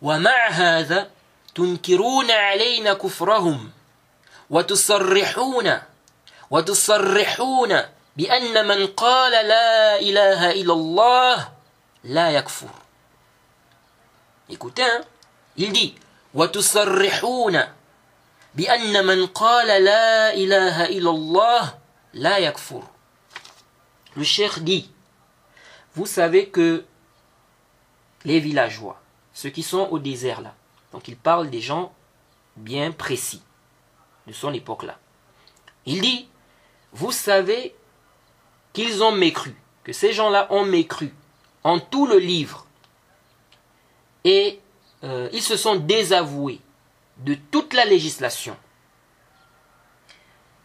ومع هذا تنكرون علينا كفرهم وتصرحون وتصرحون بأن من قال لا إله إلا الله لا يكفر Écoutez, hein? il dit وتصرحون بأن من قال لا إله إلا الله لا يكفر Le cheikh dit Vous savez que les villageois, ceux qui sont au désert là, donc il parle des gens bien précis de son époque-là. Il dit, vous savez qu'ils ont mécru, que ces gens-là ont mécru en tout le livre et euh, ils se sont désavoués de toute la législation.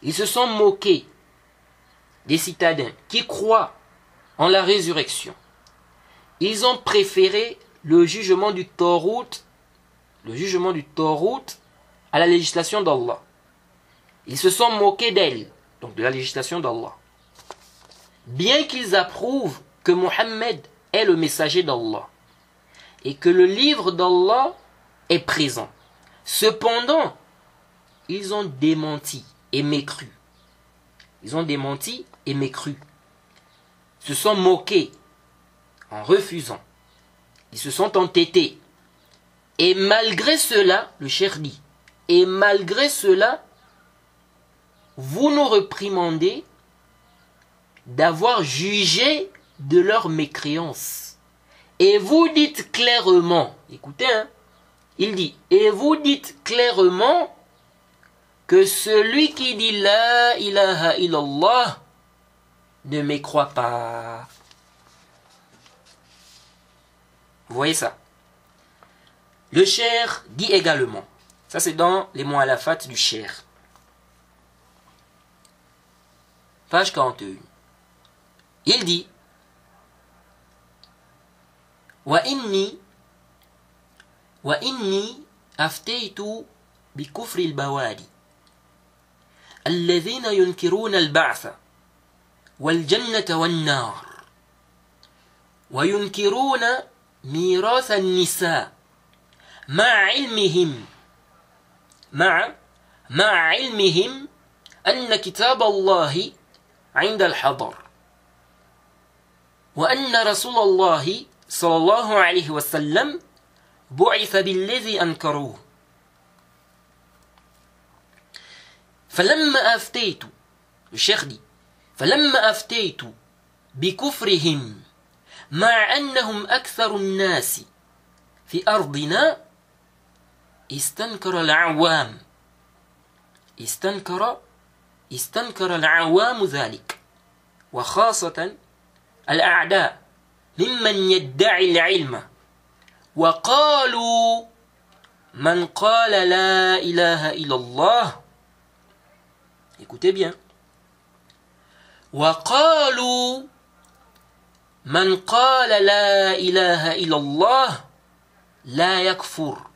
Ils se sont moqués des citadins qui croient en la résurrection. Ils ont préféré le jugement du Taurout, le jugement du Taurout à la législation d'Allah. Ils se sont moqués d'elle, donc de la législation d'Allah. Bien qu'ils approuvent que Mohammed est le messager d'Allah et que le livre d'Allah est présent. Cependant, ils ont démenti et mécru. Ils ont démenti et mécru. Se sont moqués en refusant. Ils se sont entêtés. Et malgré cela, le cher dit, et malgré cela, vous nous reprimandez d'avoir jugé de leur mécréance. Et vous dites clairement, écoutez, hein, il dit, et vous dites clairement que celui qui dit la ilaha illallah ne me croit pas. Vous voyez ça? Le cher dit également, ça c'est dans les mots à la fat du cher. Page 41. Dit وإني وإني أفتيت بكفر البوادي الذين ينكرون البعث والجنة والنار وينكرون ميراث النساء مع علمهم مع مع علمهم أن كتاب الله عند الحضر. وأن رسول الله صلى الله عليه وسلم بعث بالذي أنكروه. فلما أفتيت الشيخ دي فلما أفتيت بكفرهم مع أنهم أكثر الناس في أرضنا استنكر العوام. استنكر استنكر العوام ذلك. وخاصة الأعداء ممن يدعي العلم. وقالوا من قال لا إله إلا الله. Écoutez bien. وقالوا من قال لا إله إلا الله لا يكفر.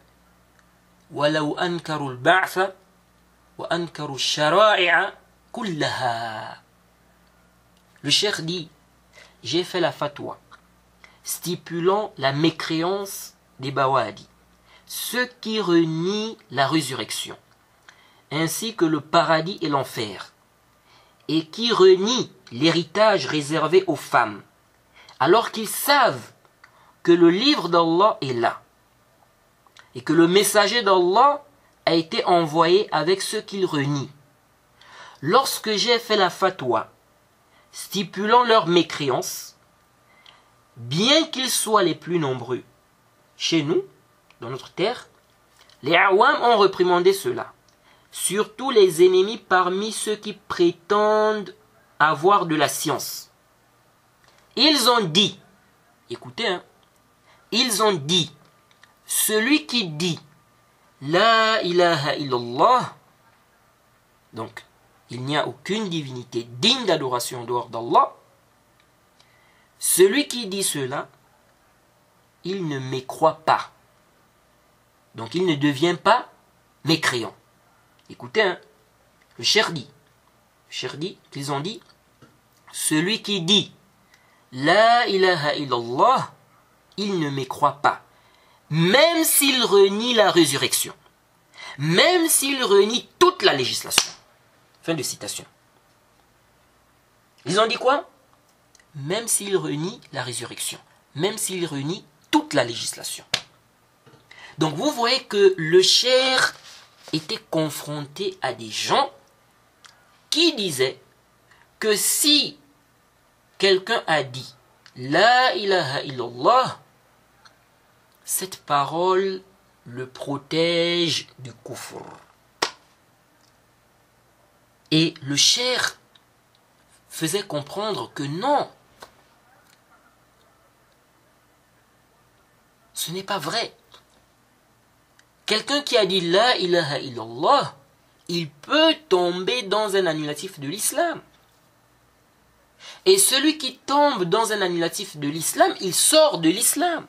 ولو أنكروا البعث وأنكروا الشرائع كلها. Le cheikh dit, j'ai fait la fatwa stipulant la mécréance des Bawadi, ceux qui renient la résurrection, ainsi que le paradis et l'enfer, et qui renient l'héritage réservé aux femmes, alors qu'ils savent que le livre d'Allah est là, et que le messager d'Allah a été envoyé avec ceux qu'il renie. Lorsque j'ai fait la fatwa, stipulant leur mécréance, bien qu'ils soient les plus nombreux chez nous, dans notre terre, les Awam ont reprimandé cela, surtout les ennemis parmi ceux qui prétendent avoir de la science. Ils ont dit, écoutez, hein, ils ont dit, celui qui dit La ilaha illallah, donc il n'y a aucune divinité digne d'adoration dehors d'Allah, celui qui dit cela, il ne mécroit pas. Donc il ne devient pas mécréant. Écoutez, hein, le cher dit, le cher dit qu'ils ont dit, celui qui dit La ilaha illallah, il ne mécroit pas. Même s'il renie la résurrection. Même s'il renie toute la législation. Fin de citation. Ils ont dit quoi? Même s'il renie la résurrection, même s'il renie toute la législation. Donc vous voyez que le cher était confronté à des gens qui disaient que si quelqu'un a dit La ilaha illallah, cette parole le protège du kufr. Et le cher faisait comprendre que non, Ce n'est pas vrai. quelqu'un qui a dit La ilaha illallah, il peut tomber dans un annulatif de l'islam. Et celui qui tombe dans un annulatif de l'islam, il sort de l'islam.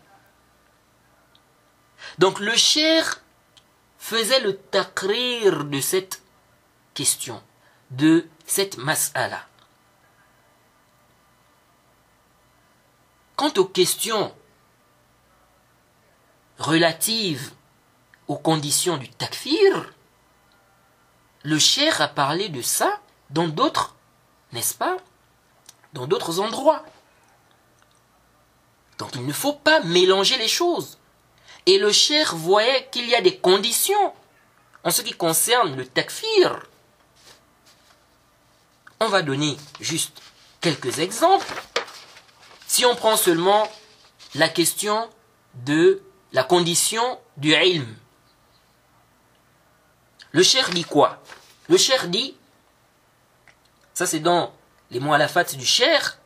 Donc le cher faisait le takrir de cette question, de cette mas'ala. Quant aux questions relatives aux conditions du takfir, le cher a parlé de ça dans d'autres, n'est-ce pas Dans d'autres endroits. Donc il ne faut pas mélanger les choses. Et le cher voyait qu'il y a des conditions en ce qui concerne le takfir. On va donner juste quelques exemples. Si on prend seulement la question de la condition du ilm. Le cher dit quoi? Le cher dit, ça c'est dans les mots à la du cher,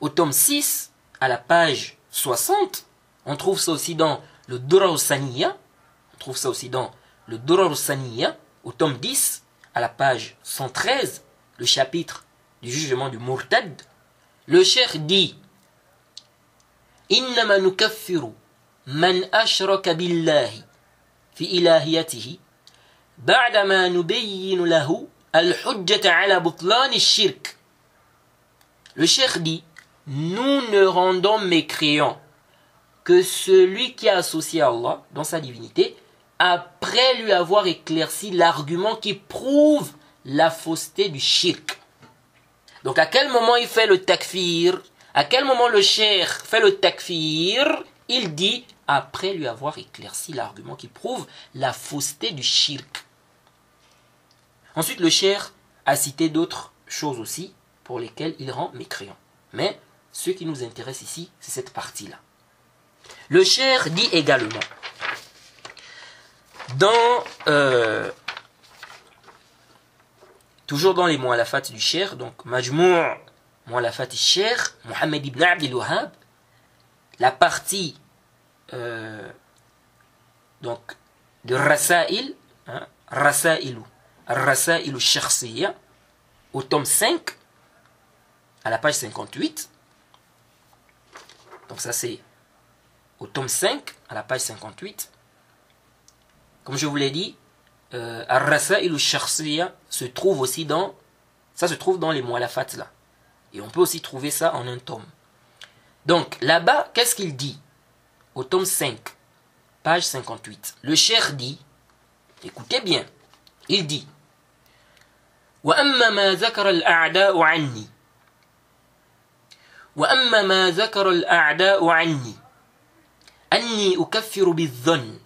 au tome 6, à la page 60. On trouve ça aussi dans le Durar On trouve ça aussi dans le Durar au tome 10, à la page 113, le chapitre du jugement du Murtad. Le cher dit إنما نكفر من أشرك بالله في إلهيته بعدما نبين له الحجة على بطلان الشرك Le cheikh dit, nous ne rendons mécréants que celui qui a associé Allah dans sa divinité, après lui avoir éclairci l'argument qui prouve la fausseté du shirk. Donc à quel moment il fait le takfir? À quel moment le cheikh fait le takfir? Il dit après lui avoir éclairci l'argument qui prouve la fausseté du shirk. Ensuite, le cher a cité d'autres choses aussi pour lesquelles il rend mécréant. Mais ce qui nous intéresse ici, c'est cette partie-là. Le cher dit également, dans, euh, toujours dans les mots à la fat du cher, donc Majmou' la fat cher, Mohamed ibn Abdel Wahhab, la partie euh, donc de Rasail, hein, Rasailu, Rasailu Shakhsiya, au tome 5, à la page 58. Donc ça c'est au tome 5, à la page 58. Comme je vous l'ai dit, euh, Ar-Rasailu Shakhsiya se trouve aussi dans, ça se trouve dans les Mu'alafat là. Et on peut aussi trouver ça en un tome. Donc là-bas, qu'est-ce qu'il dit Au tome 5, page 58. Le cher dit, écoutez bien, il dit وأما ما ذكر الأعداء عني وأما ما ذكر الأعداء عني أني أكفر بالظن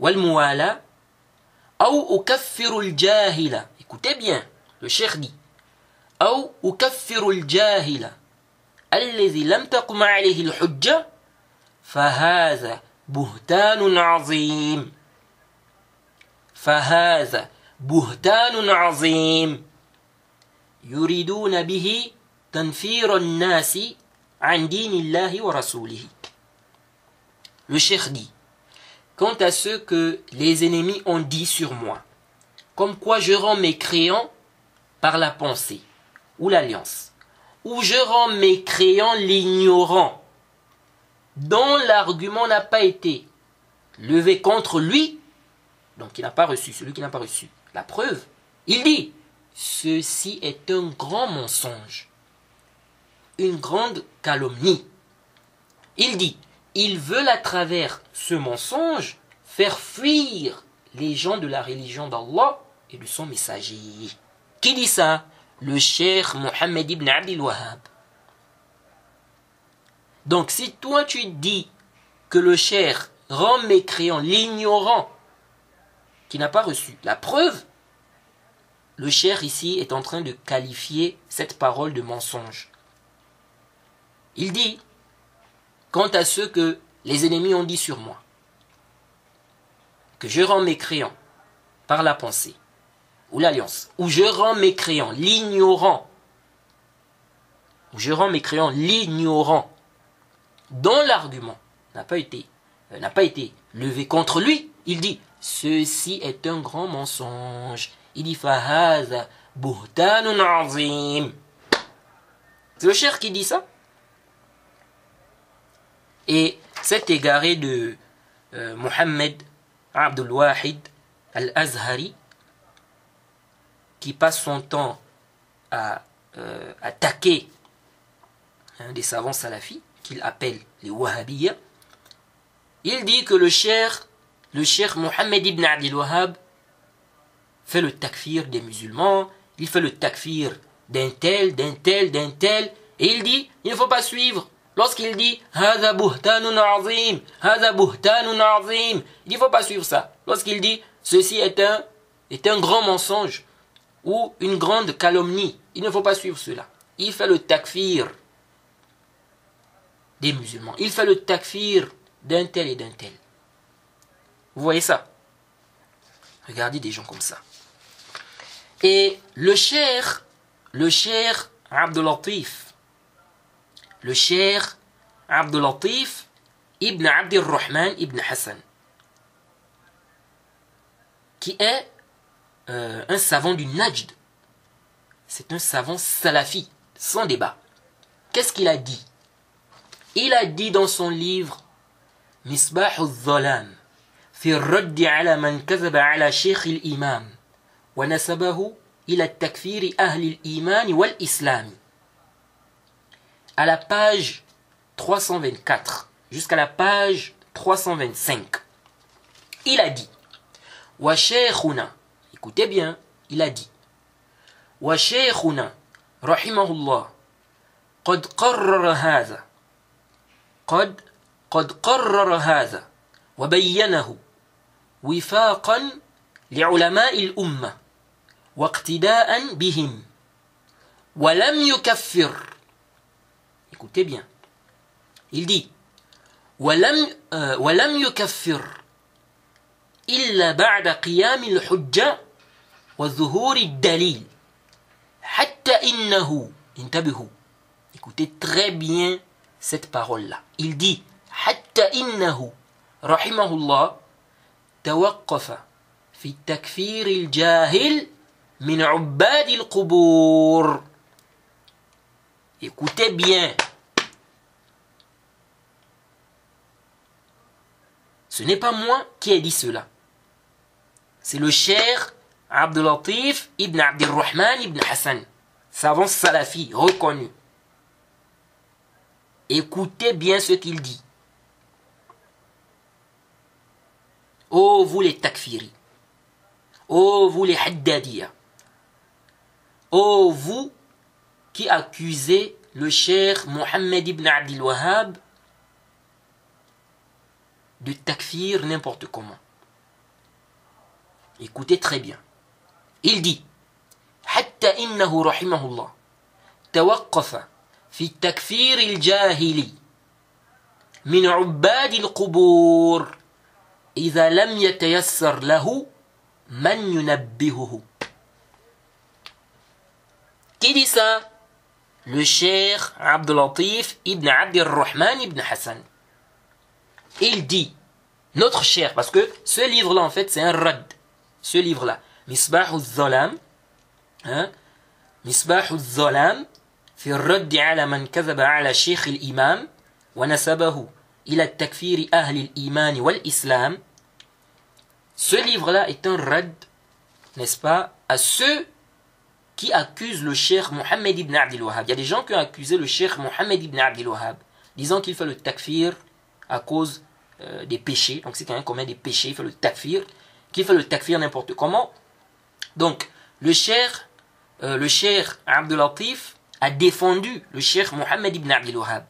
والموالاة أو أكفر الجاهل. Écoutez bien le cheikh dit. أو أكفر الجاهل. الذي لم تقم عليه الحجة فهذا بهتان عظيم. فهذا بهتان عظيم. يريدون به تنفير الناس عن دين الله ورسوله. Le cheikh dit Quant à ce que les ennemis ont dit sur moi, comme quoi je rends mécréant par la pensée, ou l'alliance, ou je rends mécréant l'ignorant, dont l'argument n'a pas été levé contre lui, donc il n'a pas reçu, celui qui n'a pas reçu la preuve, il dit, ceci est un grand mensonge, une grande calomnie. Il dit, ils veulent à travers ce mensonge faire fuir les gens de la religion d'Allah et de son messager. Qui dit ça? Le cher Mohammed ibn Abdul Wahhab. Donc si toi tu dis que le cher rend mécréant l'ignorant qui n'a pas reçu la preuve, le cher ici est en train de qualifier cette parole de mensonge. Il dit quant à ce que les ennemis ont dit sur moi, que je rends mécréant par la pensée, ou l'alliance, ou je rends mécréant l'ignorant, ou je rends mécréant l'ignorant, dont l'argument n'a pas été euh, n'a pas été levé contre lui, il dit ceci est un grand mensonge. Il dit fahaza buhtanun azim. C'est le cher qui dit ça. Et cet égaré de euh, Mohammed Abdul Wahid al-Azhari, qui passe son temps à euh, attaquer hein, des savants salafis, qu'il appelle les Wahhabiyya, il dit que le cher, le cher Mohammed ibn Abdul Wahhab fait le takfir des musulmans, il fait le takfir d'un tel, d'un tel, d'un tel, et il dit, il ne faut pas suivre. Lorsqu'il dit, Hada buhtanun azim, Hada azim, il ne faut pas suivre ça. Lorsqu'il dit, ceci est un, est un grand mensonge, ou une grande calomnie, il ne faut pas suivre cela. Il fait le takfir des musulmans. Il fait le takfir d'un tel et d'un tel. Vous voyez ça? Regardez des gens comme ça. Et le cher, le cher Abdulatif, le cher Abdulatif ibn Abdurrahman ibn Hassan, qui est euh, un savant du Najd. C'est un savant salafi, sans débat. Qu'est-ce qu'il a dit Il a dit dans son livre Misbah al-Zalam, في الرد على من كذب على شيخ الإمام ونسبه إلى التكفير أهل الإيمان والإسلام à la page 324 jusqu'à la page 325 il a dit wa shaykhuna écoutez bien il a dit wa shaykhuna rahimahullah قد قرر هذا قد قد قرر هذا وبينه وفاقا لعلماء الأمة واقتداء بهم ولم يكفر écoutez bien. Il dit ولم يكفر إلا بعد قيام الحجة وظهور الدليل حتى إنه انتبهوا écoutez très bien cette parole là il dit حتى إنه رحمه الله توقف في تكفير الجاهل من عباد القبور Écoutez bien. Ce n'est pas moi qui ai dit cela. C'est le cher Abdulatif ibn Abdirrahman ibn Hassan, savant salafi reconnu. Écoutez bien ce qu'il dit. Ô vous les takfiri, ô vous les haddadiya, ô vous qui accusez le cher Mohammed ibn Abdil Wahhab de takfir n'importe comment. Écoutez très bien. Il dit حتى إنه رحمه الله توقف في التكفير الجاهلي من عباد القبور إذا لم يتيسر له من ينبهه Qui dit ça Le cher Abdulatif ibn Abdirrahman ibn Hassan. Il dit, notre cher, parce que ce livre-là, en fait, c'est un rad. Ce livre-là, Misbah al-Zalam, hein, Misbah al-Zalam, في الرد على من كذب على شيخ الإمام ونسبه إلى التكفير أهل الإيمان والإسلام Ce livre-là est un rad, n'est-ce pas, à ceux qui accusent le cheikh Mohammed ibn Abdel Wahhab. Il y a des gens qui ont accusé le cheikh Mohammed ibn Abdel Wahhab, disant qu'il fait le takfir à cause euh, des péchés. Donc c'est quelqu'un qui commet des péchés, il fait le takfir, qu'il fait le takfir n'importe comment. Donc le cheikh, euh, le cheikh Abdul Latif a défendu le cheikh Mohammed ibn Abdel Wahhab.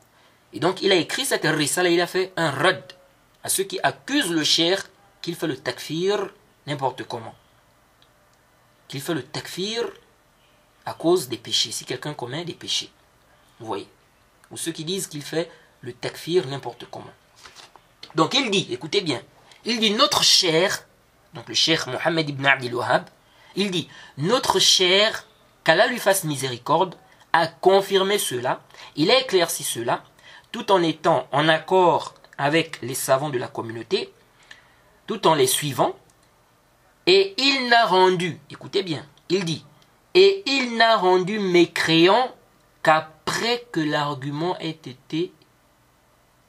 Et donc il a écrit cette risala, il a fait un rad à ceux qui accusent le cheikh qu'il fait le takfir n'importe comment. Qu'il fait le takfir à cause des péchés, si quelqu'un commet des péchés. Vous voyez Ou ceux qui disent qu'il fait le takfir n'importe comment. Donc il dit, écoutez bien, il dit notre cher, donc le cher Mohammed ibn Abdel Wahhab, il dit notre cher, qu'Allah lui fasse miséricorde, a confirmé cela, il a éclairci cela, tout en étant en accord avec les savants de la communauté, tout en les suivant, et il n'a rendu, écoutez bien, il dit, et il n'a rendu mécréant qu'après que l'argument ait été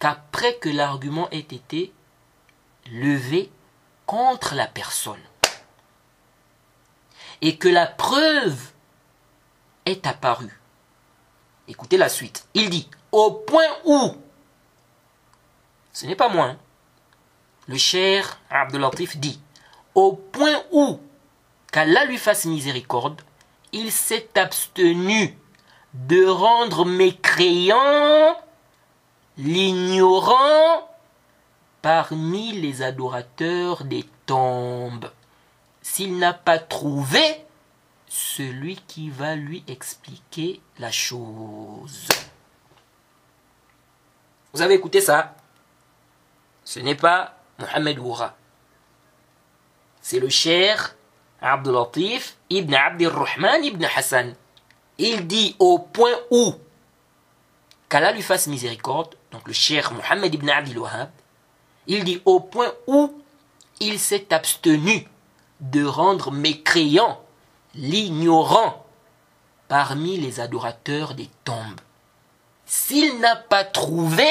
qu'après que l'argument ait été levé contre la personne et que la preuve est apparue. Écoutez la suite. Il dit au point où ce n'est pas moi. Hein. Le cher Abdelatif dit au point où qu'Allah lui fasse miséricorde, il s'est abstenu de rendre mécréant l'ignorant parmi les adorateurs des tombes, s'il n'a pas trouvé celui qui va lui expliquer la chose. Vous avez écouté ça? Ce n'est pas Mohamed Oura. C'est le cher Abdulatif ibn Abdirrahman ibn Hassan. Il dit au point où qu'Allah lui fasse miséricorde, donc le cher Mohammed ibn Abdul Wahhab, il dit au point où il s'est abstenu de rendre mécréant l'ignorant parmi les adorateurs des tombes. S'il n'a pas trouvé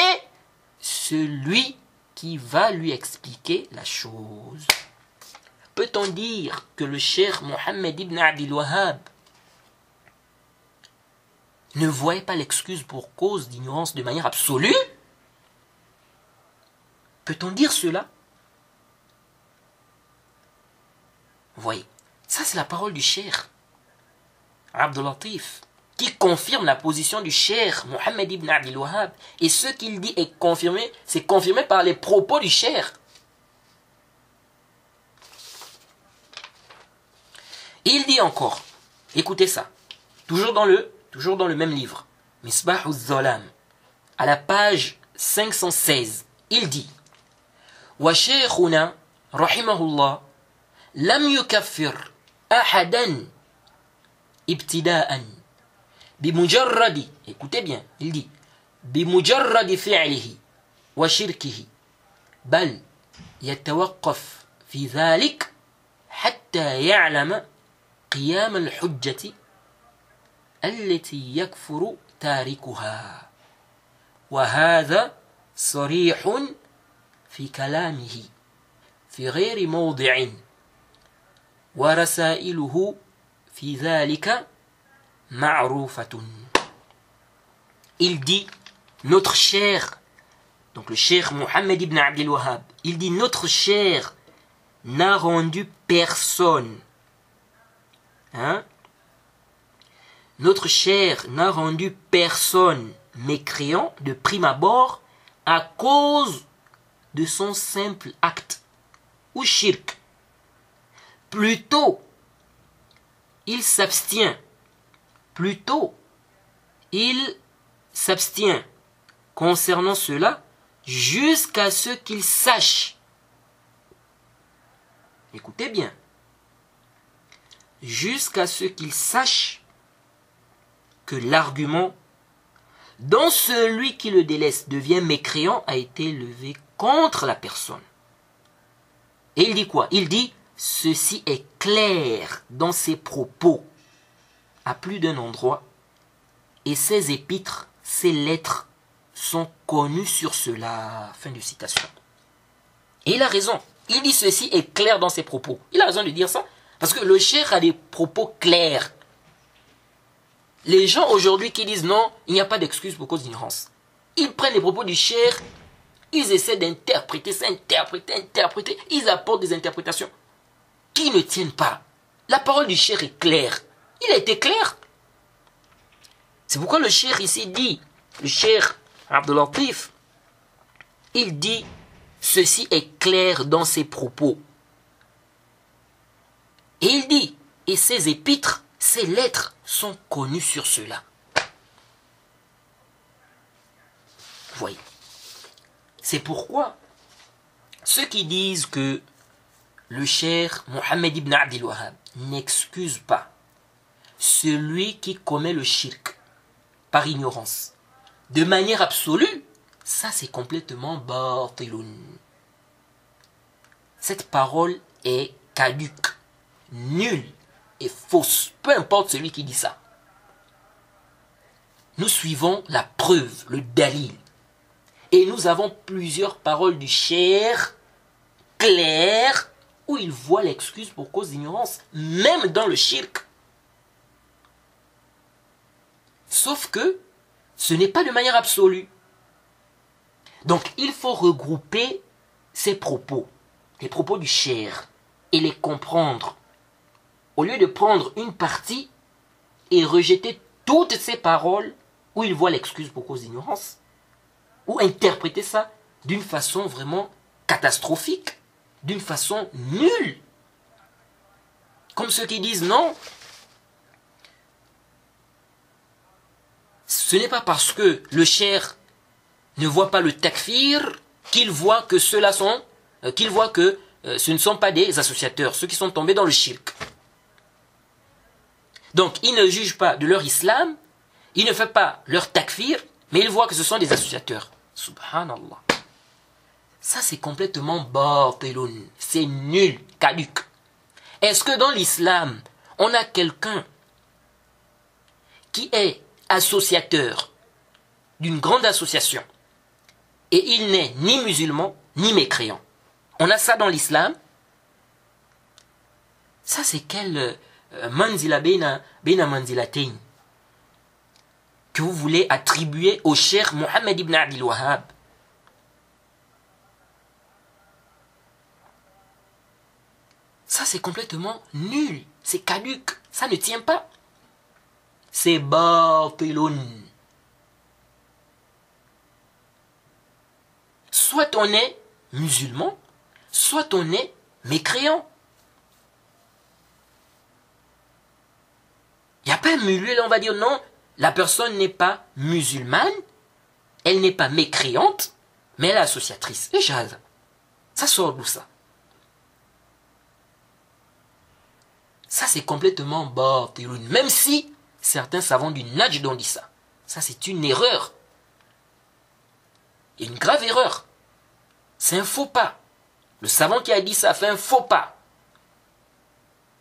celui qui va lui expliquer la chose. Peut-on dire que le cher Mohammed ibn Abdul Wahhab ne voyait pas l'excuse pour cause d'ignorance de manière absolue? Peut-on dire cela? Voyez, ça c'est la parole du cher Abdulatif, qui confirme la position du cher Mohammed ibn Abdul Wahhab. Et ce qu'il dit est confirmé, c'est confirmé par les propos du cher. Il dit encore, écoutez ça, toujours dans le toujours dans le même livre, Misbah zolam à la page 516, il dit وشيخنا رحمه الله لم يكفر أحدا ابتداء بمجرد بمجرد فعله وشركه بل يتوقف في ذلك حتى يعلم قيام الحجة التي يكفر تاركها. وهذا صريح في كلامه في غير موضع ورسائله في ذلك معروفة Il dit notre cher donc le cher Mohammed ibn Abdel Wahhab il dit notre cher n'a rendu personne hein notre cher n'a rendu personne mécréant de prime abord à cause de son simple acte ou shirk. Plutôt, il s'abstient. Plutôt, il s'abstient concernant cela jusqu'à ce qu'il sache. Écoutez bien. Jusqu'à ce qu'il sache que l'argument dont celui qui le délaisse devient mécréant a été levé contre la personne. Et il dit quoi? Il dit ceci est clair dans ses propos à plus d'un endroit et ses épîtres, ses lettres sont connues sur cela. Fin de citation. Et il a raison. Il dit ceci est clair dans ses propos. Il a raison de dire ça parce que le cher a des propos clairs. Les gens aujourd'hui qui disent non, il n'y a pas d'excuse pour cause d'ignorance. Ils prennent les propos du cher ils essaient d'interpréter, s'interpréter, interpréter. Ils apportent des interprétations qui ne tiennent pas. La parole du cher est claire. Il a été clair. C'est pourquoi le cher ici dit, le cher Abdelatif, il dit, ceci est clair dans ses propos. Et il dit, et ses épîtres, ses lettres sont connues sur cela. Voyez. C'est pourquoi ceux qui disent que le cher Mohammed ibn Abdel Wahhab n'excuse pas celui qui commet le shirk par ignorance de manière absolue, ça c'est complètement batiloun. cette parole est caduque, nulle et fausse, peu importe celui qui dit ça. Nous suivons la preuve, le dalil. Et nous avons plusieurs paroles du cher claires où il voit l'excuse pour cause d'ignorance, même dans le shirk. Sauf que ce n'est pas de manière absolue. Donc il faut regrouper ces propos, les propos du cher, et les comprendre. Au lieu de prendre une partie et rejeter toutes ces paroles où il voit l'excuse pour cause d'ignorance, ou interpréter ça d'une façon vraiment catastrophique, d'une façon nulle. Comme ceux qui disent non, ce n'est pas parce que le cher ne voit pas le takfir qu'il voit que ceux-là sont, euh, qu'il voit que euh, ce ne sont pas des associateurs, ceux qui sont tombés dans le shirk. Donc, il ne juge pas de leur islam, il ne fait pas leur takfir, mais il voit que ce sont des associateurs. Subhanallah. Ça, c'est complètement bateloun. C'est nul, caduc. Est-ce que dans l'islam, on a quelqu'un qui est associateur d'une grande association et il n'est ni musulman ni mécréant? On a ça dans l'islam Ça, c'est quel euh, manzila bena manzilatain que vous voulez attribuer au cher Mohammed ibn Abdel Wahhab Ça, c'est complètement nul. C'est caduc. Ça ne tient pas. C'est Barthelon. Soit on est musulman, soit on est mécréant. Il n'y a pas un milieu, on va dire non, la personne n'est pas musulmane, elle n'est pas mécréante, mais elle est associatrice. Et ça sort d'où ça? Ça, c'est complètement bâtiment. Même si certains savants du Najj ont dit ça. Ça, c'est une erreur. Une grave erreur. C'est un faux pas. Le savant qui a dit ça fait un faux pas.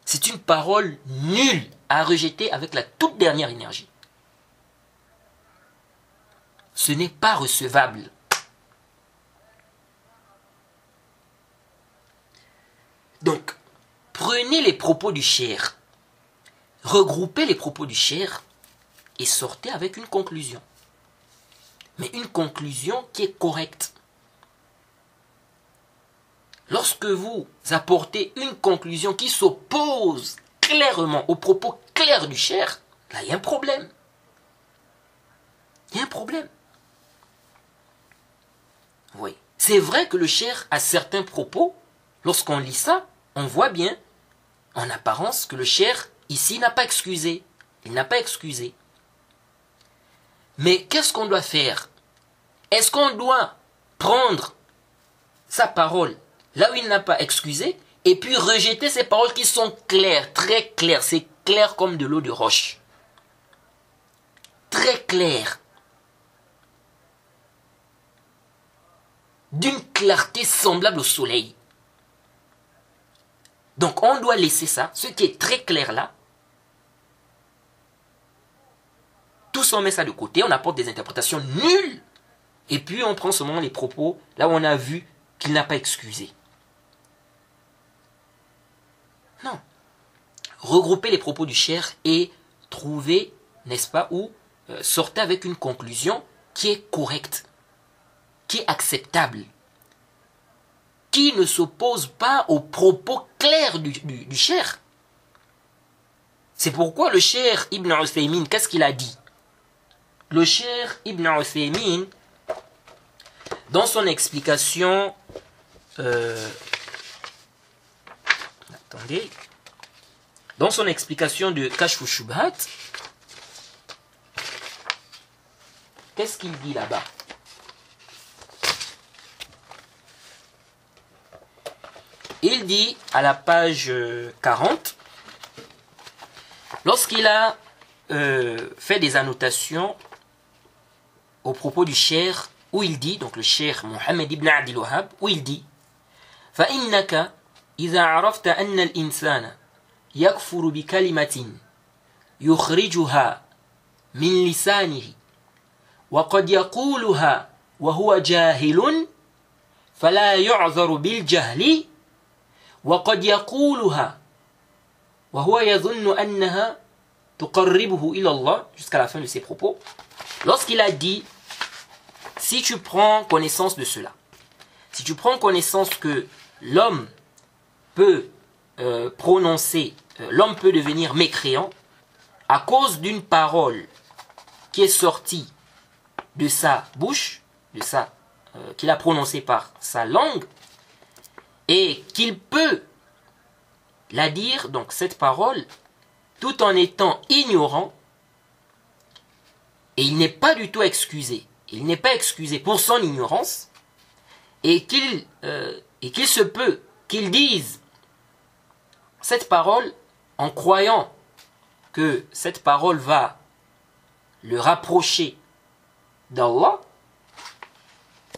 C'est une parole nulle à rejeter avec la toute dernière énergie. Ce n'est pas recevable. Donc, Prenez les propos du cher, regroupez les propos du cher et sortez avec une conclusion. Mais une conclusion qui est correcte. Lorsque vous apportez une conclusion qui s'oppose clairement aux propos clairs du cher, là il y a un problème. Il y a un problème. Oui. C'est vrai que le cher a certains propos, lorsqu'on lit ça, on voit bien en apparence que le cher ici n'a pas excusé. Il n'a pas excusé. Mais qu'est-ce qu'on doit faire? Est-ce qu'on doit prendre sa parole là où il n'a pas excusé et puis rejeter ces paroles qui sont claires, très claires, c'est clair comme de l'eau de roche. Très clair. D'une clarté semblable au soleil. Donc on doit laisser ça, ce qui est très clair là. Tous on met ça de côté, on apporte des interprétations nulles. Et puis on prend seulement les propos là où on a vu qu'il n'a pas excusé. Non. Regrouper les propos du cher et trouver, n'est-ce pas, ou euh, sortir avec une conclusion qui est correcte, qui est acceptable qui ne s'oppose pas aux propos clairs du, cher. C'est pourquoi le cher Ibn Uthaymin, qu'est-ce qu'il a dit? Le cher Ibn Uthaymin, dans son explication, euh, attendez, dans son explication de Kashfu Shubhat, qu'est-ce qu'il dit là-bas? Il dit à la page 40, euh, lorsqu'il a euh, fait des annotations au propos du cher, où il dit, donc le cher Mohammed ibn Adil Wahab, où il dit فإنك إذا عرفت أن الإنسان يكفر بكلمة يخرجها من لسانه وقد يقولها وهو جاهل فلا يعذر بالجهل وقد يقولها وهو يظن أنها تقربه إلى الله jusqu'à la fin de ses propos lorsqu'il a dit si tu prends connaissance de cela si tu prends connaissance que l'homme peut euh, prononcer euh, l'homme peut devenir mécréant à cause d'une parole qui est sortie de sa bouche, de sa euh, qu'il a prononcée par sa langue, et qu'il peut la dire, donc cette parole, tout en étant ignorant, et il n'est pas du tout excusé. Il n'est pas excusé pour son ignorance, et qu'il euh, et qu'il se peut qu'il dise cette parole en croyant que cette parole va le rapprocher d'Allah.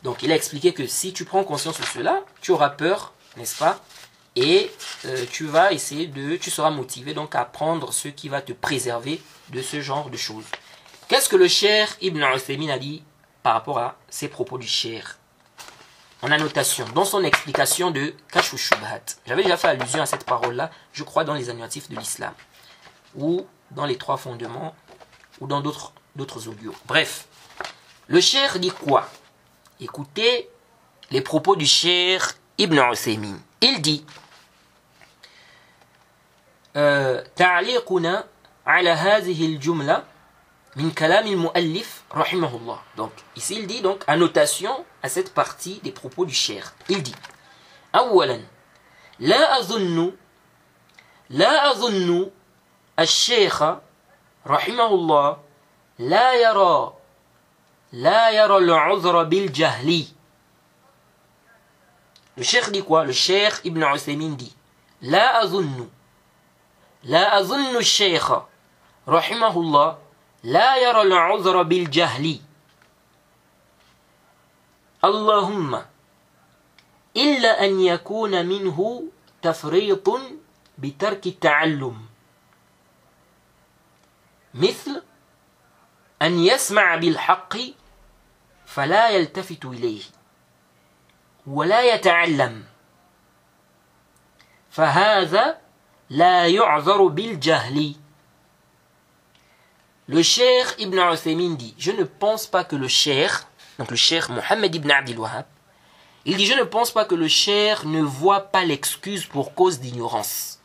Donc il a expliqué que si tu prends conscience de cela, tu auras peur, n'est-ce pas? Et euh, tu vas essayer de, tu seras motivé donc à prendre ce qui va te préserver de ce genre de choses. Qu'est-ce que le cher Ibn Uthaymin a dit par rapport à ces propos du cher? En annotation, dans son explication de Kashfu Shubhat. J'avais déjà fait allusion à cette parole-là, je crois, dans les annuatifs de l'islam, ou dans les trois fondements, ou dans d'autres, d'autres audios. Bref, le cher dit quoi? Écoutez les propos du cher Ibn Uthaymin. Il dit تعليقنا على هذه الجملة من كلام المؤلف رحمه الله. Donc, ici il dit donc annotation à cette partie des propos du cher. Il dit أولا لا أظن لا أظن الشيخ رحمه الله لا يرى لا يرى العذر بالجهل Le cheikh dit quoi? Le cheikh Ibn Uthaymin dit أظن لا أظن الشيخ رحمه الله لا يرى العذر بالجهل اللهم إلا أن يكون منه تفريط بترك التعلم مثل أن يسمع بالحق فلا يلتفت إليه ولا يتعلم فهذا لا يعذر بالجهل Le cher Ibn Uthaymin dit Je ne pense pas que le cher, donc le cher Mohammed Ibn Abdil Wahhab, il dit Je ne pense pas que le cher ne voit pas l'excuse pour cause d'ignorance.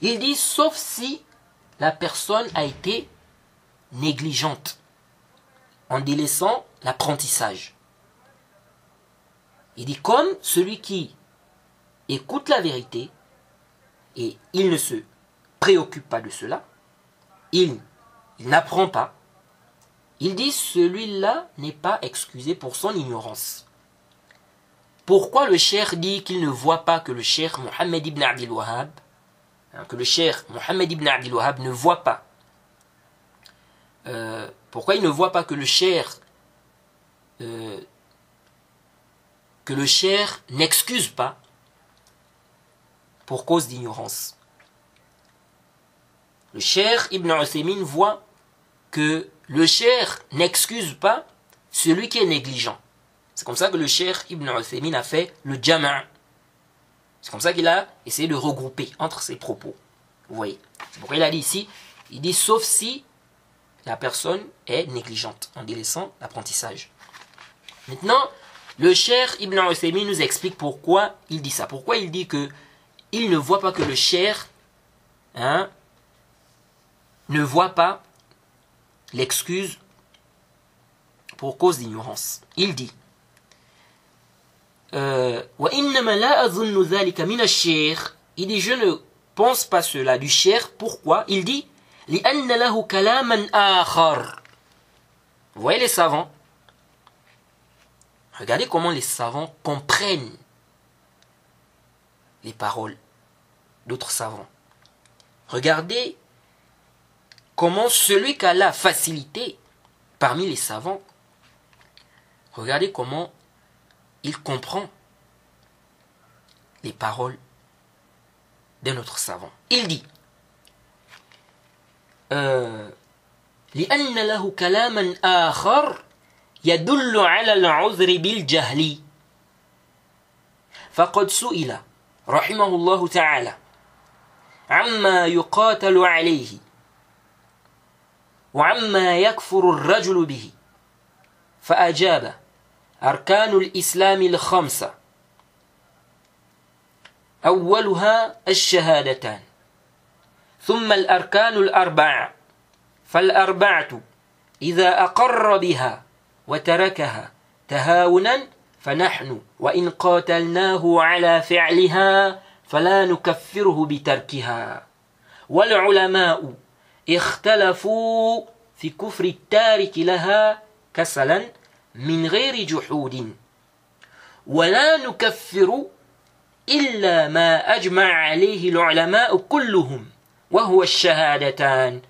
Il dit Sauf si la personne a été négligente en délaissant l'apprentissage. Il dit comme celui qui écoute la vérité et il ne se préoccupe pas de cela, il, n'apprend pas, il dit celui-là n'est pas excusé pour son ignorance. Pourquoi le cher dit qu'il ne voit pas que le cher Mohammed ibn Abdil Wahhab, hein, que le cher Mohammed ibn Abdil Wahhab ne voit pas? Euh, pourquoi il ne voit pas que le cher euh, que le cher n'excuse pas pour cause d'ignorance Le cher Ibn Uthaymin voit que le cher n'excuse pas celui qui est négligent. C'est comme ça que le cher Ibn Uthaymin a fait le jama'. C'est comme ça qu'il a essayé de regrouper entre ses propos. Vous voyez. C'est pourquoi il a dit ici, il dit sauf si la personne est négligente en délaissant l'apprentissage. Maintenant, le cher Ibn Uthaymin nous explique pourquoi il dit ça. Pourquoi il dit que il ne voit pas que le cher hein, ne voit pas l'excuse pour cause d'ignorance. Il dit euh, il dit je ne pense pas cela du cher. Pourquoi? Il dit vous voyez les savants? Regardez comment les savants comprennent les paroles d'autres savants. Regardez comment celui qu'Allah facilité parmi les savants, regardez comment il comprend les paroles de notre savant. Il dit euh, يدل على العذر بالجهل. فقد سئل رحمه الله تعالى عما يقاتل عليه وعما يكفر الرجل به. فأجاب أركان الإسلام الخمسة. أولها الشهادتان. ثم الأركان الأربعة فالأربعة إذا أقر بها وتركها تهاونا فنحن وإن قاتلناه على فعلها فلا نكفره بتركها والعلماء اختلفوا في كفر التارك لها كسلا من غير جحود ولا نكفر إلا ما أجمع عليه العلماء كلهم وهو الشهادتان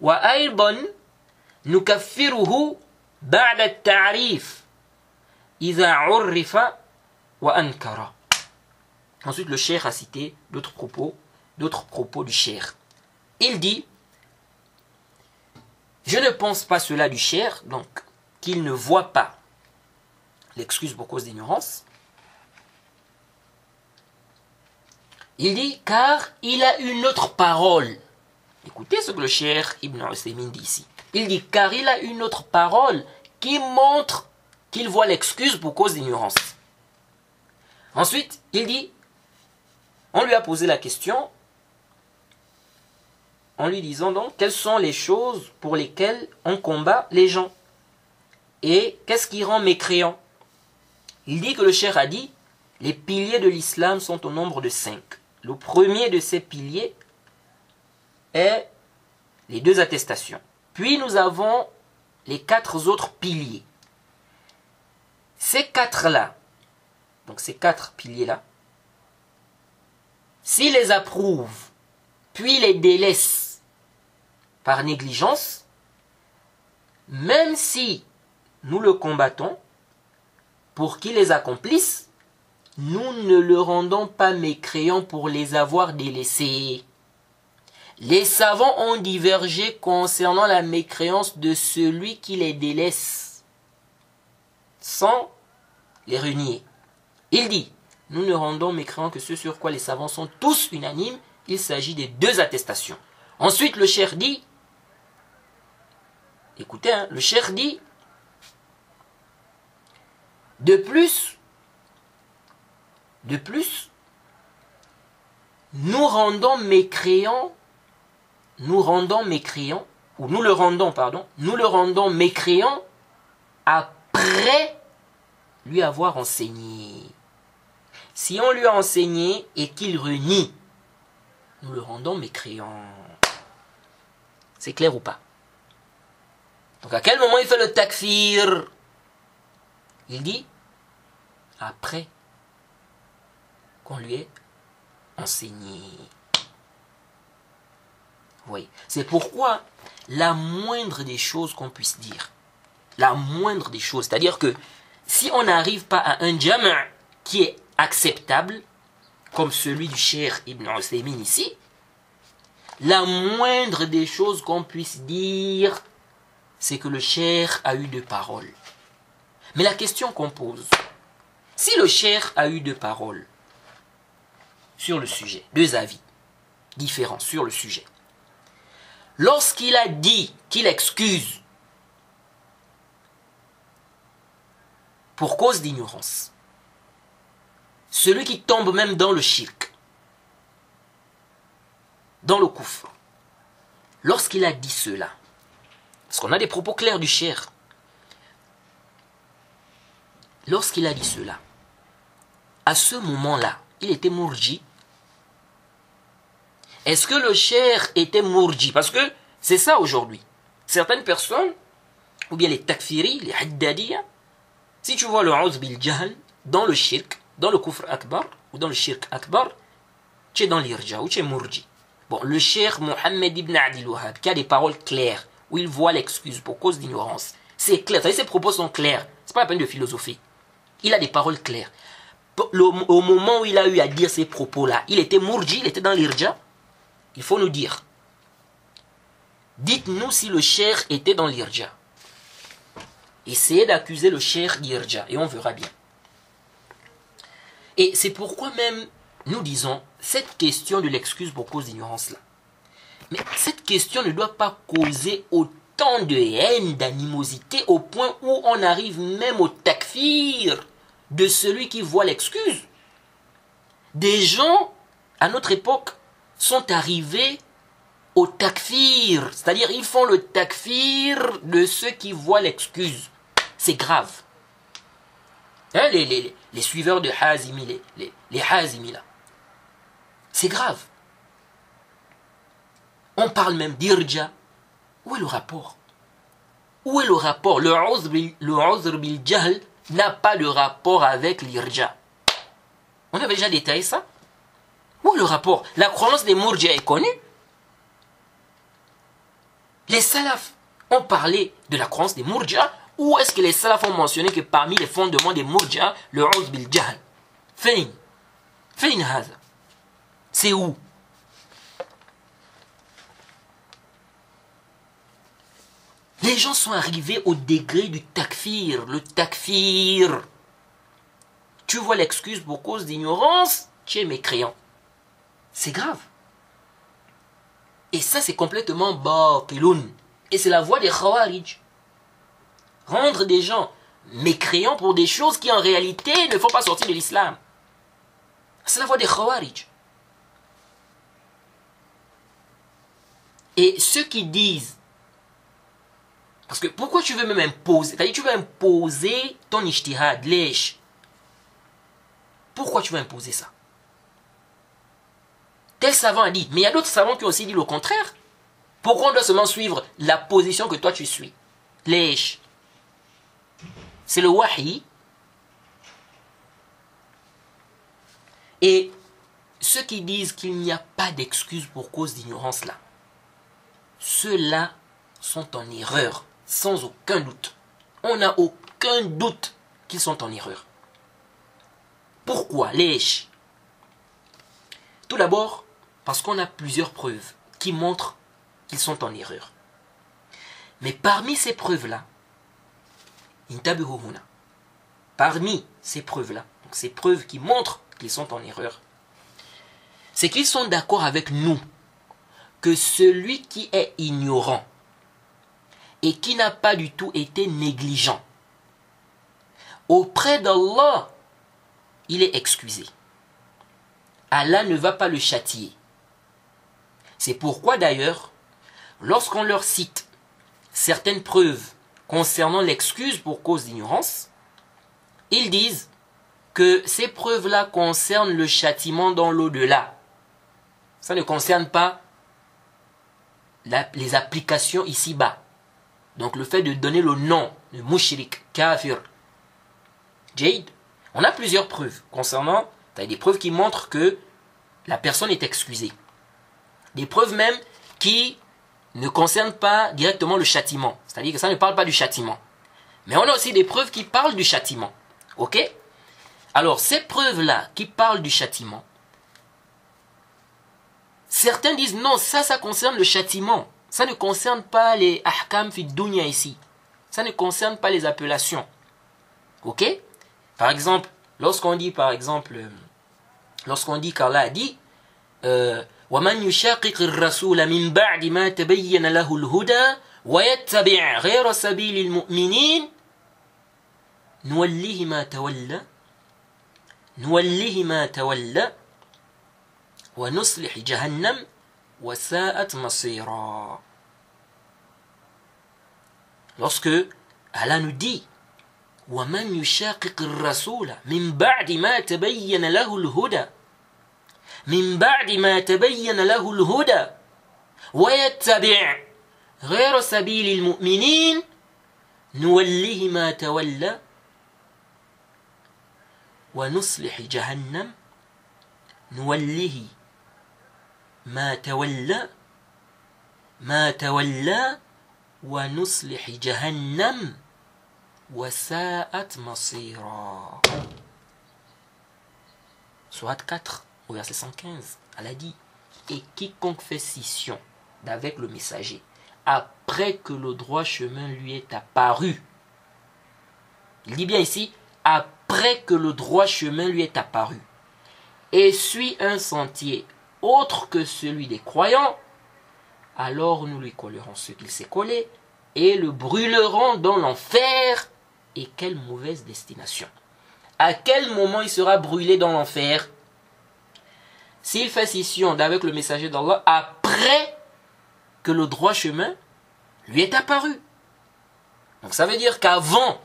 وأيضا نكفره بعد التعريف إذا عرف وأنكر Ensuite, le cheikh a cité d'autres propos, d'autres propos du cheikh. Il dit Je ne pense pas cela du cheikh, donc qu'il ne voit pas l'excuse pour cause d'ignorance. Il dit car il a une autre parole. Écoutez ce que le cher Ibn Usaymin dit ici. Il dit car il a une autre parole qui montre qu'il voit l'excuse pour cause d'ignorance. Ensuite, il dit on lui a posé la question en lui disant donc quelles sont les choses pour lesquelles on combat les gens? Et qu'est-ce qui rend mécréant? Il dit que le cher a dit les piliers de l'islam sont au nombre de cinq. Le premier de ces piliers est les deux attestations. Puis nous avons les quatre autres piliers. Ces quatre-là, donc ces quatre piliers-là, s'il les approuve, puis les délaisse par négligence, même si nous le combattons pour qu'il les accomplisse, nous ne le rendons pas mécréant pour les avoir délaissés. Les savants ont divergé concernant la mécréance de celui qui les délaisse, sans les renier. Il dit, nous ne rendons mécréants que ce sur quoi les savants sont tous unanimes, il s'agit des deux attestations. Ensuite, le cher dit, écoutez, hein, le cher dit, de plus, de plus, nous rendons mécréants, nous rendons mécréants, ou nous le rendons, pardon, nous le rendons mécréant après lui avoir enseigné. Si on lui a enseigné et qu'il renie, nous le rendons mécréant. C'est clair ou pas? Donc à quel moment il fait le takfir? Il dit après qu'on lui ait enseigné. Oui. C'est pourquoi la moindre des choses qu'on puisse dire, la moindre des choses, c'est-à-dire que si on n'arrive pas à un jama' qui est acceptable, comme celui du cher Ibn Usaymin ici, la moindre des choses qu'on puisse dire, c'est que le cher a eu deux paroles. Mais la question qu'on pose, si le cher a eu deux paroles sur le sujet, deux avis différents sur le sujet, lorsqu'il a dit qu'il excuse pour cause d'ignorance, celui qui tombe même dans le shirk, dans le coufre, lorsqu'il a dit cela, parce qu'on a des propos clairs du cher, lorsqu'il a dit cela, à ce moment-là, il était mourji. Est-ce que le cher était mourji? Parce que c'est ça aujourd'hui. Certaines personnes, ou bien les takfiri, les haddadiyya, si tu vois le Auz bil dans le shirk, dans le kufr akbar, ou dans le shirk akbar, tu es dans l'irja, ou tu es mourji. Bon, le cher Mohammed ibn Adil Wahab, qui a des paroles claires, où il voit l'excuse pour cause d'ignorance, c'est clair. Ses propos sont clairs. C'est pas la peine de philosophie. Il a des paroles claires. au moment où il a eu à dire ces propos-là, il était mourji, il était dans l'irja Il faut nous dire. Dites-nous si le cher était dans l'irja. Essayez d'accuser le cher d'irja et on verra bien. Et c'est pourquoi même nous disons cette question de l'excuse pour cause d'ignorance là. Mais cette question ne doit pas causer autant de haine, d'animosité au point où on arrive même au takfir de celui qui voit l'excuse. Des gens, à notre époque, sont arrivés au takfir, c'est-à-dire ils font le takfir de ceux qui voient l'excuse. C'est grave. Hein, les, suiveurs de Hazimi, les, les, les Hazimi là. C'est grave. On parle même d'irja. Où est le rapport? Où est le rapport? Le uzr bil jahl n'a pas de rapport avec l'irja. On avait déjà détaillé ça? Où le rapport La croyance des Mourja est connue. Les salafs ont parlé de la croyance des Mourja. Où est-ce que les salafs ont mentionné que parmi les fondements des Mourja, le Uz bil Jahl Fin. Fin C'est où? Les gens sont arrivés au degré du takfir. Le takfir. Tu vois l'excuse pour cause d'ignorance, tu es mécréant. C'est grave. Et ça, c'est complètement batiloun. Et c'est la voie des khawarij. Rendre des gens mécréants pour des choses qui en réalité ne font pas sortir de l'islam. C'est la voie des khawarij. Et ceux qui disent parce que pourquoi tu veux même imposer C'est-à-dire tu veux imposer ton ishtihad, lèche. Pourquoi tu veux imposer ça? Tel savant a dit, mais il y a d'autres savants qui ont aussi dit le contraire. Pourquoi on doit seulement suivre la position que toi tu suis? Lèche. C'est le wahi. Et ceux qui disent qu'il n'y a pas d'excuse pour cause d'ignorance là, ceux-là sont en erreur sans aucun doute. On n'a aucun doute qu'ils sont en erreur. Pourquoi? Les Tout d'abord, parce qu'on a plusieurs preuves qui montrent qu'ils sont en erreur. Mais parmi ces preuves-là, parmi ces preuves-là, ces preuves qui montrent qu'ils sont en erreur, c'est qu'ils sont d'accord avec nous que celui qui est ignorant et qui n'a pas du tout été négligent. Auprès d'Allah, il est excusé. Allah ne va pas le châtier. C'est pourquoi d'ailleurs, lorsqu'on leur cite certaines preuves concernant l'excuse pour cause d'ignorance, ils disent que ces preuves-là concernent le châtiment dans l'au-delà. Ça ne concerne pas les applications ici-bas. Donc le fait de donner le nom de mushrik, kafir, jade, on a plusieurs preuves concernant, as des preuves qui montrent que la personne est excusée. Des preuves même qui ne concernent pas directement le châtiment. C'est-à-dire que ça ne parle pas du châtiment. Mais on a aussi des preuves qui parlent du châtiment. Ok? Alors ces preuves-là qui parlent du châtiment, certains disent non, ça, ça concerne le châtiment. Ça ne concerne pas les ahkam fi dunya ici. Ça ne concerne pas les appellations. Ok? Par exemple, lorsqu'on dit, par exemple, lorsqu'on dit qu'Allah a dit, ومن يشاقق الرسول من بعد ما تبين له الهدى ويتبع غير سبيل المؤمنين نوله ما تولى نوله ما تولى ونصلح جهنم Lorsque Allah nous dit ومن يشاقق الرسول من بعد ما تبين له الهدى من بعد ما تبين له الهدى ويتبع غير سبيل المؤمنين نوله ما تولى ونصلح جهنم نوله ما تولى ما تولى ونصلح جهنم وساءت مصيرا. Surat 4, verset 115, elle a dit Et quiconque fait scission d'avec le messager, après que le droit chemin lui est apparu, il dit bien ici, après que le droit chemin lui est apparu, et suit un sentier autre que celui des croyants, alors nous lui collerons ce qu'il s'est collé et le brûlerons dans l'enfer. Et quelle mauvaise destination. À quel moment il sera brûlé dans l'enfer? S'il fait scission d'avec le messager d'Allah après que le droit chemin lui est apparu. Donc ça veut dire qu'avant,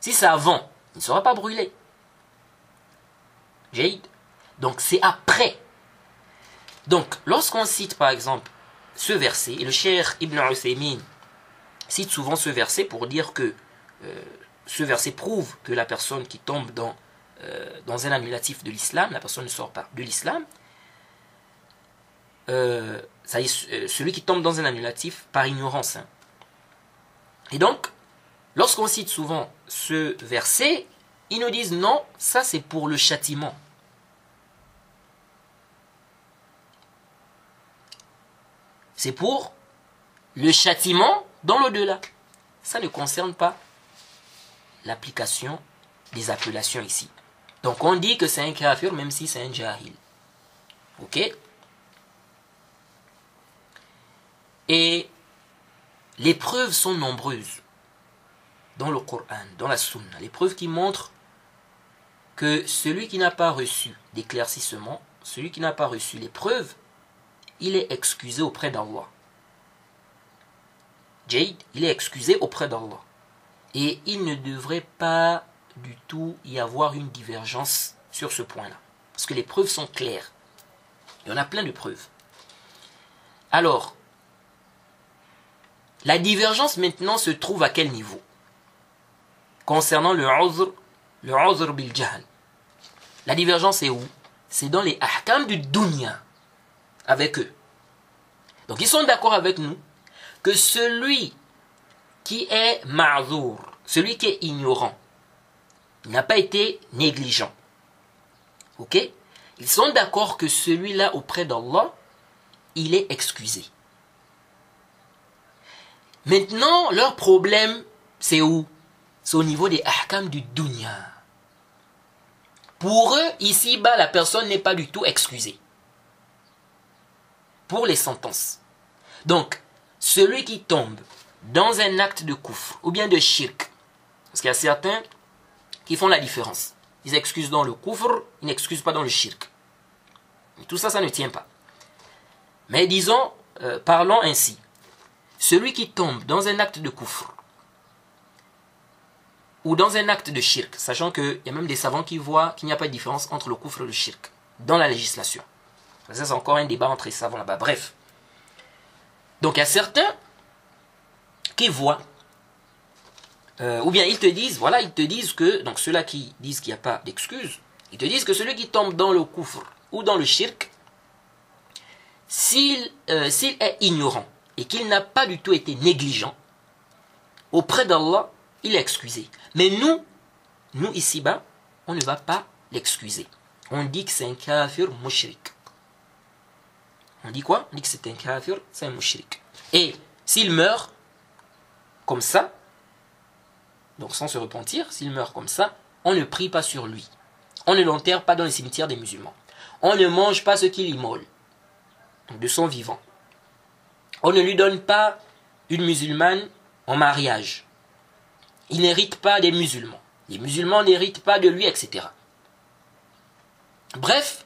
si c'est avant, il ne sera pas brûlé. Donc c'est après. Donc lorsqu'on cite par exemple ce verset, et le cher Ibn Uthaymin cite souvent ce verset pour dire que euh, ce verset prouve que la personne qui tombe dans, euh, dans un annulatif de l'islam, la personne ne sort pas de l'islam, euh, celui qui tombe dans un annulatif par ignorance. Hein. Et donc, lorsqu'on cite souvent ce verset, ils nous disent non, ça c'est pour le châtiment. C'est pour le châtiment dans l'au-delà. Ça ne concerne pas l'application des appellations ici. Donc on dit que c'est un kafir même si c'est un jahil. Ok? Et les preuves sont nombreuses dans le Coran, dans la Sunna. Les preuves qui montrent que celui qui n'a pas reçu d'éclaircissement, celui qui n'a pas reçu les preuves, il est excusé auprès d'Allah. Jade, il est excusé auprès d'Allah. Et il ne devrait pas du tout y avoir une divergence sur ce point-là. Parce que les preuves sont claires. Il y en a plein de preuves. Alors, la divergence maintenant se trouve à quel niveau? Concernant le uzr, le uzr bil La divergence est où? C'est dans les ahkam du dunya avec eux. Donc ils sont d'accord avec nous que celui qui est ma'zour, celui qui est ignorant, n'a pas été négligent. Ok? Ils sont d'accord que celui-là auprès d'Allah, il est excusé. Maintenant, leur problème, c'est où? C'est au niveau des ahkam du dunya. Pour eux, ici-bas, la personne n'est pas du tout excusée pour les sentences. Donc, celui qui tombe dans un acte de kouf ou bien de shirk, parce qu'il y a certains qui font la différence. Ils excusent dans le koufr, ils n'excusent pas dans le shirk. tout ça, ça ne tient pas. Mais disons, euh, parlons ainsi. Celui qui tombe dans un acte de koufr ou dans un acte de shirk, sachant qu'il y a même des savants qui voient qu'il n'y a pas de différence entre le koufr et le shirk dans la législation. Ça, c'est encore un débat entre les savants là-bas. Bref. Donc, il y a certains qui voient, euh, ou bien ils te disent, voilà, ils te disent que, donc ceux-là qui disent qu'il n'y a pas d'excuse, ils te disent que celui qui tombe dans le koufr ou dans le shirk, s'il euh, est ignorant et qu'il n'a pas du tout été négligent, auprès d'Allah, il est excusé. Mais nous, nous ici-bas, on ne va pas l'excuser. On dit que c'est un kafir mushrik. On dit quoi? On dit que c'est un kafir, c'est un mushrik. Et s'il meurt comme ça, donc sans se repentir, s'il meurt comme ça, on ne prie pas sur lui. On ne l'enterre pas dans les cimetières des musulmans. On ne mange pas ce qu'il immole, de son vivant. On ne lui donne pas une musulmane en mariage. Il n'hérite pas des musulmans. Les musulmans n'héritent pas de lui, etc. Bref,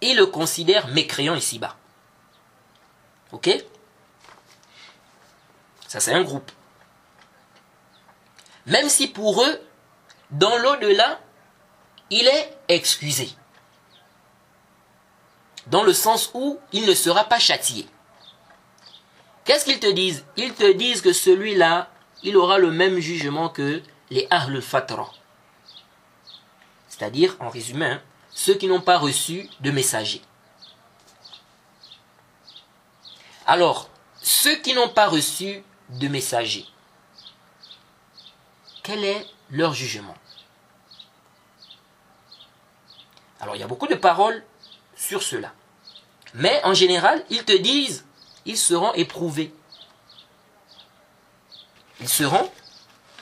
il le considère mécréant ici-bas. Ok? Ça, c'est un groupe. Même si pour eux, dans l'au-delà, il est excusé. Dans le sens où il ne sera pas châtié. Qu'est-ce qu'ils te disent? Ils te disent que celui-là, il aura le même jugement que les Ahlul Fatra. C'est-à-dire, en résumé, hein, ceux qui n'ont pas reçu de messager. Alors, ceux qui n'ont pas reçu de messager, quel est leur jugement Alors il y a beaucoup de paroles sur cela. Mais en général, ils te disent, ils seront éprouvés. Ils seront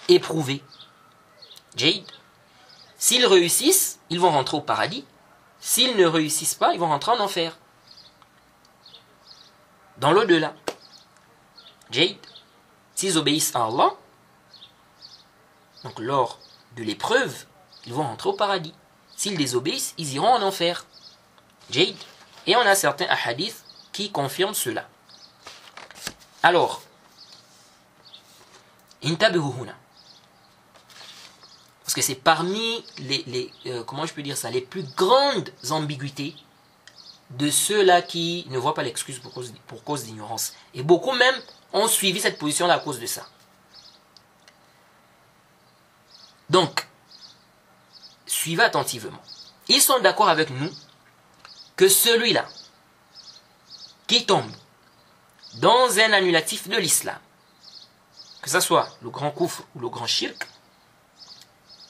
éprouvés. Jade. S'ils réussissent, ils vont rentrer au paradis. S'ils ne réussissent pas, ils vont rentrer en enfer. Dans l'au-delà. Jade. S'ils obéissent à Allah, donc lors de l'épreuve, ils vont rentrer au paradis. S'ils désobéissent, ils iront en enfer. Jade. Et on a certains hadiths qui confirment cela. Alors, intabihuhuna. Parce que c'est parmi les, euh, comment je peux dire ça, les plus grandes ambiguïtés de ceux-là qui ne voient pas l'excuse pour cause, d'ignorance. Et beaucoup même ont suivi cette position-là à cause de ça. Donc, suivez attentivement. Ils sont d'accord avec nous que celui-là qui tombe dans un annulatif de l'islam, que ce soit le grand coufre ou le grand shirk,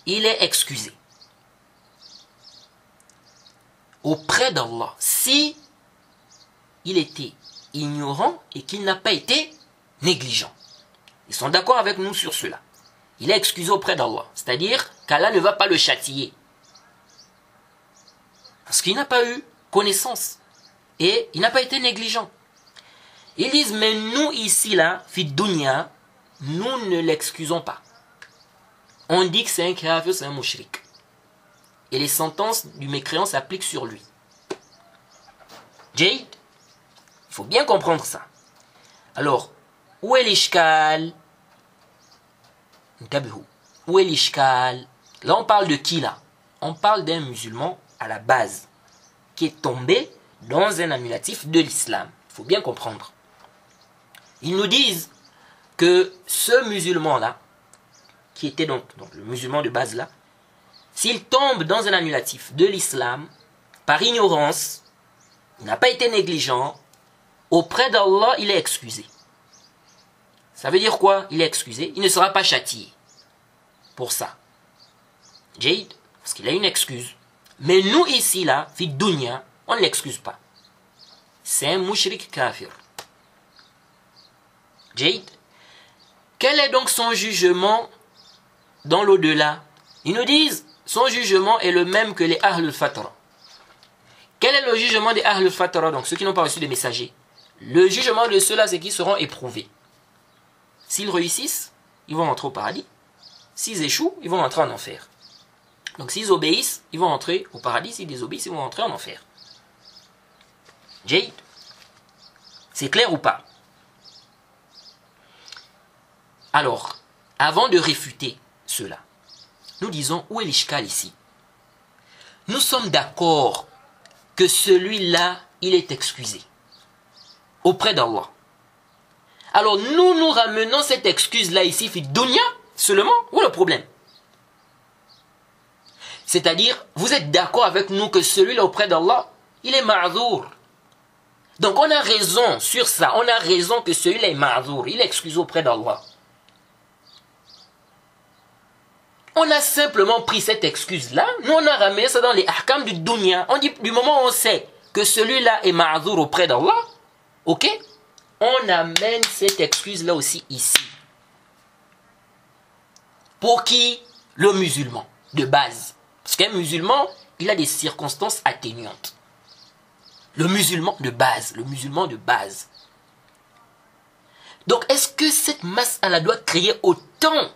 il est excusé auprès d'Allah si il était ignorant et qu'il n'a pas été négligent. Ils sont d'accord avec nous sur cela. Il est excusé auprès d'Allah, c'est-à-dire qu'Allah ne va pas le châtier. Parce qu'il n'a pas eu connaissance et il n'a pas été négligent. Ils disent, mais nous ici, là, fit dunya, nous ne l'excusons pas. On dit que c'est un kafir, c'est un mouchrik. Et les sentences du mécréant s'appliquent sur lui. Jade, il faut bien comprendre ça. Alors, où est l'ishkal? Où est l'ishkal? Là, on parle de qui là? On parle d'un musulman à la base, qui est tombé dans un annulatif de l'islam. Il faut bien comprendre. Ils nous disent que ce musulman-là, qui était donc, le musulman de base là, s'il tombe dans un annulatif de l'islam, par ignorance, il n'a pas été négligent, auprès d'Allah, il est excusé. Ça veut dire quoi? Il est excusé, il ne sera pas châtié pour ça. Jade, parce qu'il a une excuse. Mais nous ici, là, fit dunya, on ne l'excuse pas. C'est un mouchrik kafir. Jade, quel est donc son jugement dans l'au-delà? Ils nous disent, son jugement est le même que les Ahlul Fatra. Quel est le jugement des Ahlul Fatra, donc ceux qui n'ont pas reçu des messagers? Le jugement de ceux-là, c'est qu'ils seront éprouvés. S'ils réussissent, ils vont rentrer au paradis. S'ils échouent, ils vont rentrer en enfer. Donc s'ils obéissent, ils vont rentrer au paradis. S'ils désobéissent, ils vont rentrer en enfer. Jade C'est clair ou pas? Alors, avant de réfuter cela, nous disons où est l'ishkal ici? Nous sommes d'accord que celui-là, il est excusé auprès d'Allah. Alors nous nous ramenons cette excuse-là ici, fit dunya seulement, où est le problème? C'est-à-dire, vous êtes d'accord avec nous que celui-là auprès d'Allah, il est ma'zour. Donc on a raison sur ça, on a raison que celui-là est ma'zour, il est excusé auprès d'Allah. On a simplement pris cette excuse-là, nous on a ramené ça dans les ahkam du dunya. On dit, du moment où on sait que celui-là est ma'zour auprès d'Allah, ok? On amène cette excuse-là aussi ici. Pour qui? Le musulman, de base. Parce qu'un musulman, il a des circonstances atténuantes. Le musulman de base, le musulman de base. Donc, est-ce que cette masse la doit créer autant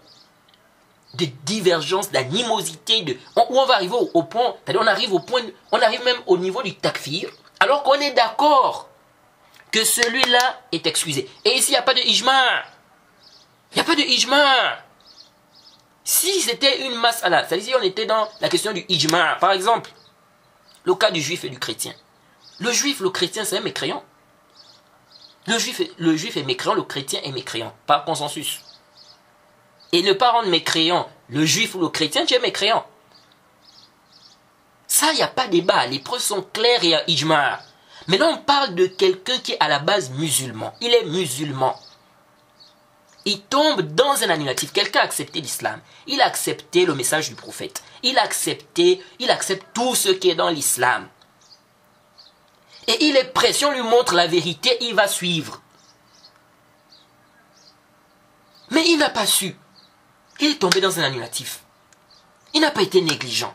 de divergences, d'animosité, de, où on va arriver au, point, on arrive au point, on arrive même au niveau du takfir, alors qu'on est d'accord que celui-là est excusé. Et ici, il n'y a pas de ijma. Il n'y a pas de ijma. Si c'était une masse c'est-à-dire si on était dans la question du ijma, par exemple, le cas du juif et du chrétien. Le juif, le chrétien, c'est mécréant. Le juif, le juif est mécréant, le chrétien est mécréant, par consensus et ne pas rendre mécréant le juif ou le chrétien, tu es mécréant. Ça, il n'y a pas débat. Les preuves sont claires et il y a Maintenant, on parle de quelqu'un qui est à la base musulman. Il est musulman. il tombe dans un annulatif. Quelqu'un a accepté l'islam. Il a accepté le message du prophète. Il a accepté, il accepte tout ce qui est dans l'islam. Et il est prêt, si on lui montre la vérité, il va suivre. Mais il n'a pas su. Il est tombé dans un annulatif. Il n'a pas été négligent.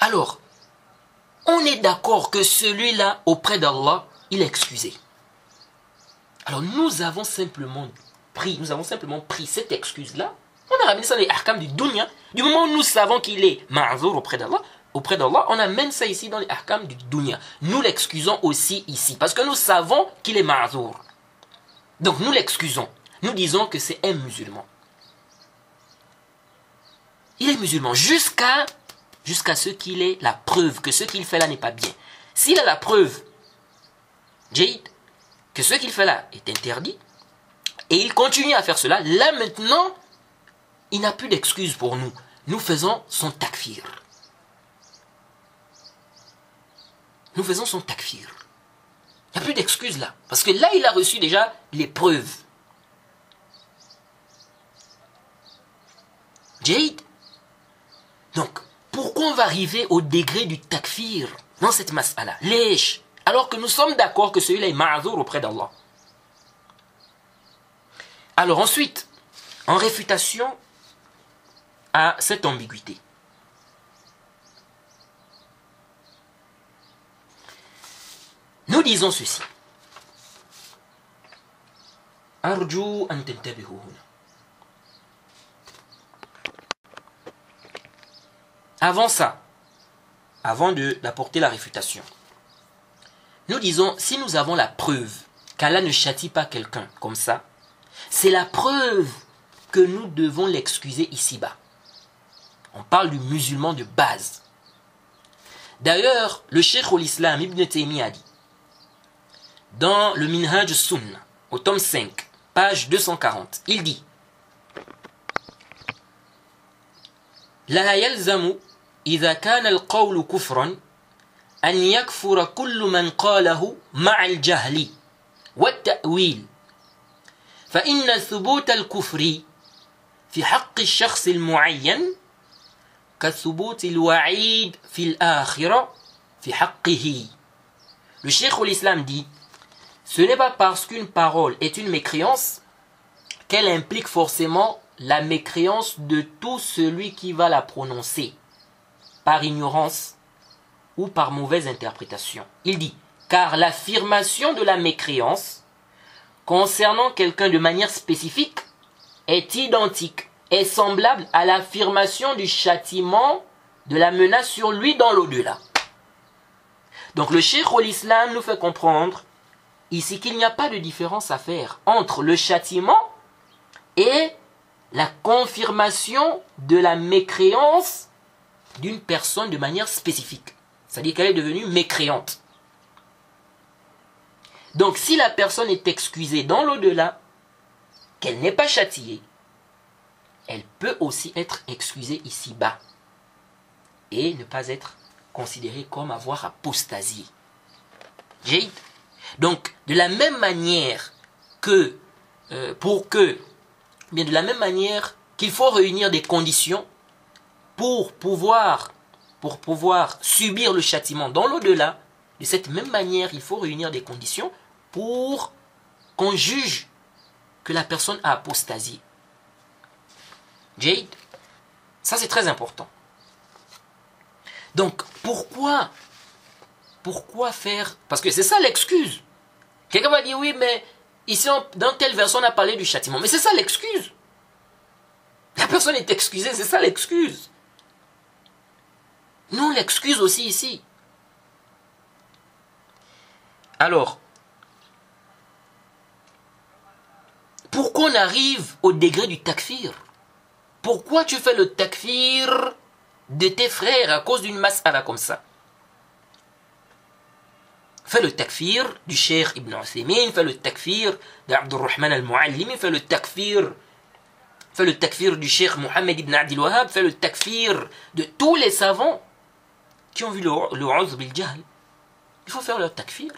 Alors, on est d'accord que celui-là, auprès d'Allah, il est excusé. Alors nous avons simplement pris, cette excuse-là, on a ramené ça dans les ahkam du dunya. Du moment où nous savons qu'il est ma'zour auprès d'Allah, auprès d'Allah, on amène ça ici dans les ahkam du dunya. Nous l'excusons aussi ici, parce que nous savons qu'il est ma'zour. Donc nous l'excusons. Nous disons que c'est un musulman. Il est musulman jusqu'à jusqu'à ce qu'il ait la preuve que ce qu'il fait là n'est pas bien. S'il a la preuve, Jade, que ce qu'il fait là est interdit, et il continue à faire cela, là maintenant, il n'a plus d'excuse pour nous. Nous faisons son takfir. Nous faisons son takfir. Il n'y a plus d'excuse là. Parce que là, il a reçu déjà les preuves. Jade. Donc, pourquoi on va arriver au degré du takfir dans cette mas'ala? Lèche. Alors que nous sommes d'accord que celui-là est ma'azour auprès d'Allah. Alors ensuite, en réfutation à cette ambiguïté. Nous disons ceci. Arju an Avant ça, avant d'apporter la réfutation, nous disons, si nous avons la preuve qu'Allah ne châtie pas quelqu'un comme ça, c'est la preuve que nous devons l'excuser ici-bas. On parle du musulman de base. D'ailleurs, le cheikh al-Islam Ibn Taymiyyah a dit, dans le Minhaj Sunnah, au tome 5, page 240, il dit La yalzamu إذا كان القول كفرا أن يكفر كل من قاله مع الجهل والتأويل فإن ثبوت الكفر في حق الشخص المعين كثبوت الوعيد في الآخرة في حقه Le Cheikh l'Islam dit Ce n'est pas parce qu'une parole est une mécréance qu'elle implique forcément la mécréance de tout celui qui va la prononcer. Par ignorance ou par mauvaise interprétation. Il dit, car l'affirmation de la mécréance concernant quelqu'un de manière spécifique est identique, est semblable à l'affirmation du châtiment de la menace sur lui dans l'au-delà. Donc le Cheikh l'Islam nous fait comprendre ici qu'il n'y a pas de différence à faire entre le châtiment et la confirmation de la mécréance d'une personne de manière spécifique. C'est-à-dire qu'elle est devenue mécréante. Donc si la personne est excusée dans l'au-delà, qu'elle n'est pas châtiée, elle peut aussi être excusée ici-bas et ne pas être considérée comme avoir apostasié. J'ai Donc, de la même manière que, euh, pour que, bien de la même manière qu'il faut réunir des conditions pour pouvoir, subir le châtiment dans l'au-delà, de cette même manière, il faut réunir des conditions pour qu'on juge que la personne a apostasié. Jade, ça c'est très important. Donc, pourquoi Pourquoi faire Parce que c'est ça l'excuse. Quelqu'un va dire oui, mais ici, dans telle version, on a parlé du châtiment. Mais c'est ça l'excuse. La personne est excusée, c'est ça l'excuse. Nous, l'excuse aussi ici. Alors, pourquoi on arrive au degré du takfir Pourquoi tu fais le takfir de tes frères à cause d'une mas'ala comme ça? Fais le takfir du Cheikh Ibn Uthaymeen, fais le takfir d'Abdurrahman al-Muallim, fais le takfir fais le takfir du Cheikh Mohammed ibn Adil Wahab, fais le takfir de tous les savants qui ont vu le, le bil il faut faire leur takfir.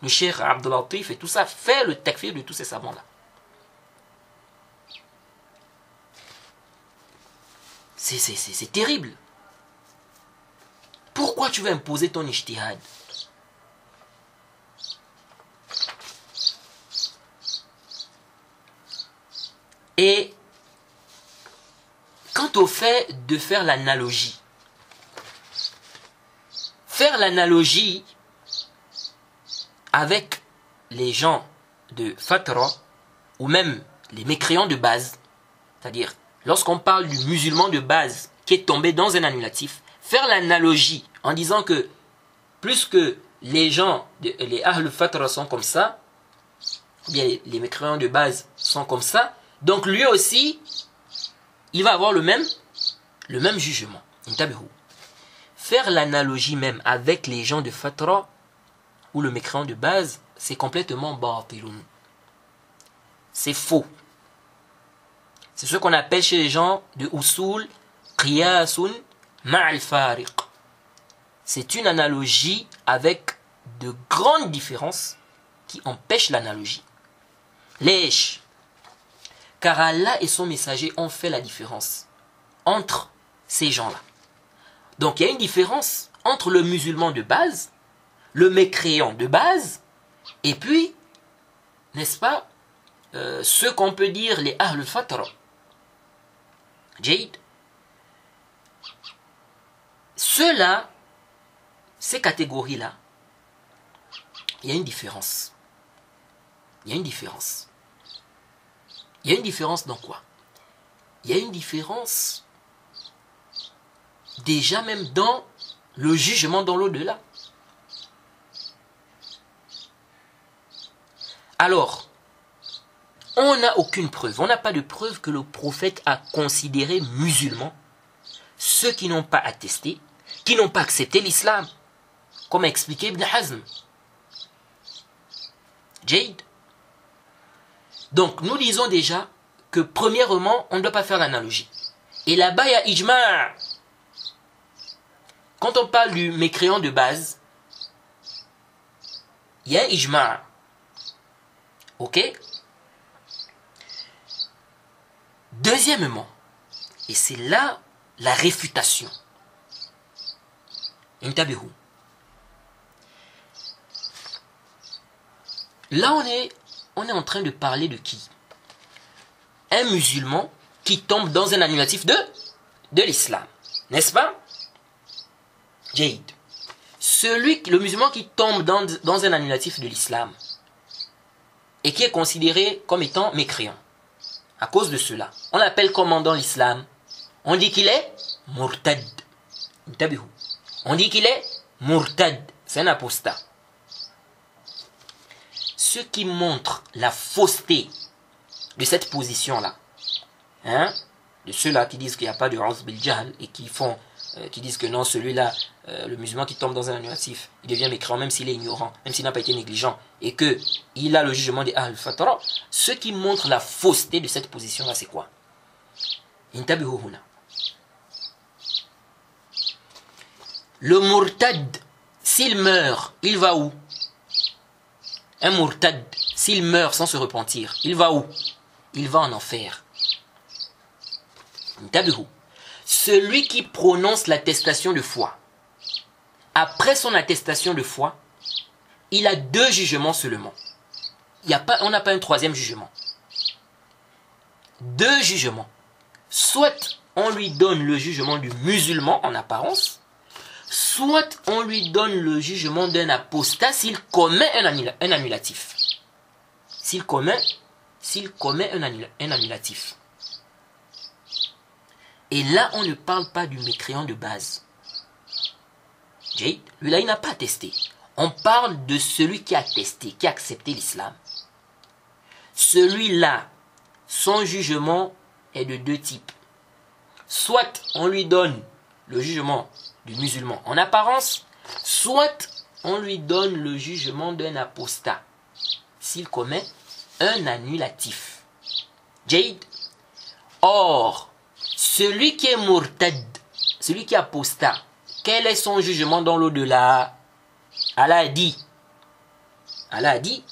le cher Abdelatif et tout ça, fait le takfir de tous ces savants-là. C'est terrible. Pourquoi tu veux imposer ton ijtihad? Et quant au fait de faire l'analogie, faire l'analogie avec les gens de Fatra ou même les mécréants de base, c'est-à-dire lorsqu'on parle du musulman de base qui est tombé dans un annulatif, faire l'analogie en disant que plus que les gens, les Ahl Fatra sont comme ça, ou bien les, mécréants de base sont comme ça, donc lui aussi, il va avoir le même, le même jugement. Faire l'analogie même avec les gens de Fatra ou le mécréant de base, c'est complètement batilun. C'est faux. C'est ce qu'on appelle chez les gens de Usul Qiyasun Ma'al Fariq. C'est une analogie avec de grandes différences qui empêchent l'analogie. Lèche. Car Allah et son messager ont fait la différence entre ces gens-là. Donc il y a une différence entre le musulman de base, le mécréant de base, et puis, n'est-ce pas, euh, ce qu'on peut dire les Ahl Fatra. Jade. Ceux-là, ces catégories-là, il y a une différence. Il y a une différence. Il y a une différence dans quoi? Il y a une différence déjà même dans le jugement dans l'au-delà. Alors, on n'a aucune preuve, on n'a pas de preuve que le prophète a considéré musulmans ceux qui n'ont pas attesté, qui n'ont pas accepté l'islam, comme a expliqué Ibn Hazm. Jade. Donc, nous disons déjà que, premièrement, on ne doit pas faire l'analogie. Et là-bas, il y a ijma'. Quand on parle du mécréant de base, il y a ijma'. Ok? Deuxièmement, et c'est là la réfutation. Là, on est, on est en train de parler de qui? Un musulman qui tombe dans un annulatif de, de l'islam. N'est-ce pas? Jade. Celui, le musulman qui tombe dans, un annulatif de l'islam et qui est considéré comme étant mécréant. À cause de cela, on l'appelle comment dans l'islam? On dit qu'il est murtad. On dit qu'il est murtad. C'est un apostat. Ce qui montre la fausseté de cette position-là, hein, de ceux-là qui disent qu'il n'y a pas de Rance et qui font euh, qui disent que non, celui-là, euh, le musulman qui tombe dans un annulatif, il devient mécréant même s'il est ignorant, même s'il n'a pas été négligent, et que il a le jugement des Al-Fatara, ce qui montre la fausseté de cette position-là, c'est quoi? Le murtad, s'il meurt, il va où? Un murtad, s'il meurt sans se repentir, il va où? Il va en enfer celui qui prononce l'attestation de foi, après son attestation de foi, il a deux jugements seulement. On n'a pas un troisième jugement. Deux jugements. Soit on lui donne le jugement du musulman en apparence, soit on lui donne le jugement d'un apostat s'il commet un, annulatif. S'il commet, un annulatif. Et là, on ne parle pas du mécréant de base. Jade, lui-là, il n'a pas testé. On parle de celui qui a testé, qui a accepté l'islam. Celui-là, son jugement est de deux types. Soit on lui donne le jugement du musulman en apparence, soit on lui donne le jugement d'un apostat s'il commet un annulatif. Jade. Or, celui qui est murtad, celui qui apostat, quel est son jugement dans l'au-delà Allah dit Allah a dit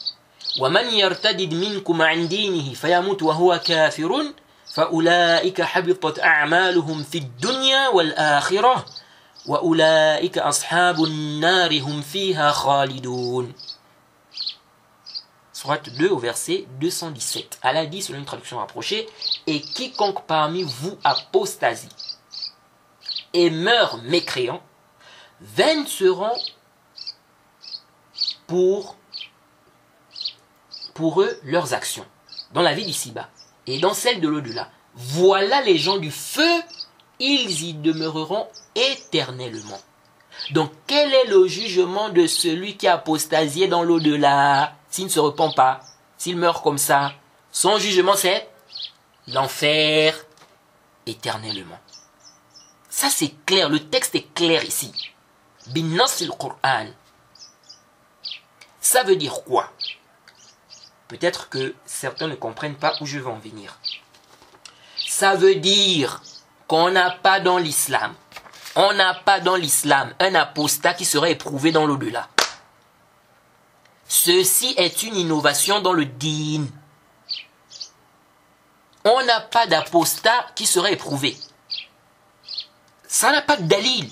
ومن يرتد منكم عن دينه فيموت وهو كافر فأولئك حبطت أعمالهم في الدنيا والآخرة وأولئك أصحاب النار هم فيها خالدون Surat 2 au verset 217. Allah dit selon une traduction rapprochée Et quiconque parmi vous apostasie et meurt mécréant, vaines seront pour, pour eux leurs actions, dans la vie d'ici-bas et dans celle de l'au-delà. Voilà les gens du feu, ils y demeureront éternellement. Donc quel est le jugement de celui qui a apostasié dans l'au-delà? S'il ne se repent pas, s'il meurt comme ça Son jugement c'est l'enfer éternellement. Ça c'est clair, le texte est clair ici. Binnas le Coran. Ça veut dire quoi? Peut-être que certains ne comprennent pas où je veux en venir. Ça veut dire qu'on n'a pas dans l'islam, on n'a pas dans l'islam un apostat qui serait éprouvé dans l'au-delà. Ceci est une innovation dans le din. On n'a pas d'apostat qui serait éprouvé. Ça n'a pas de dalil.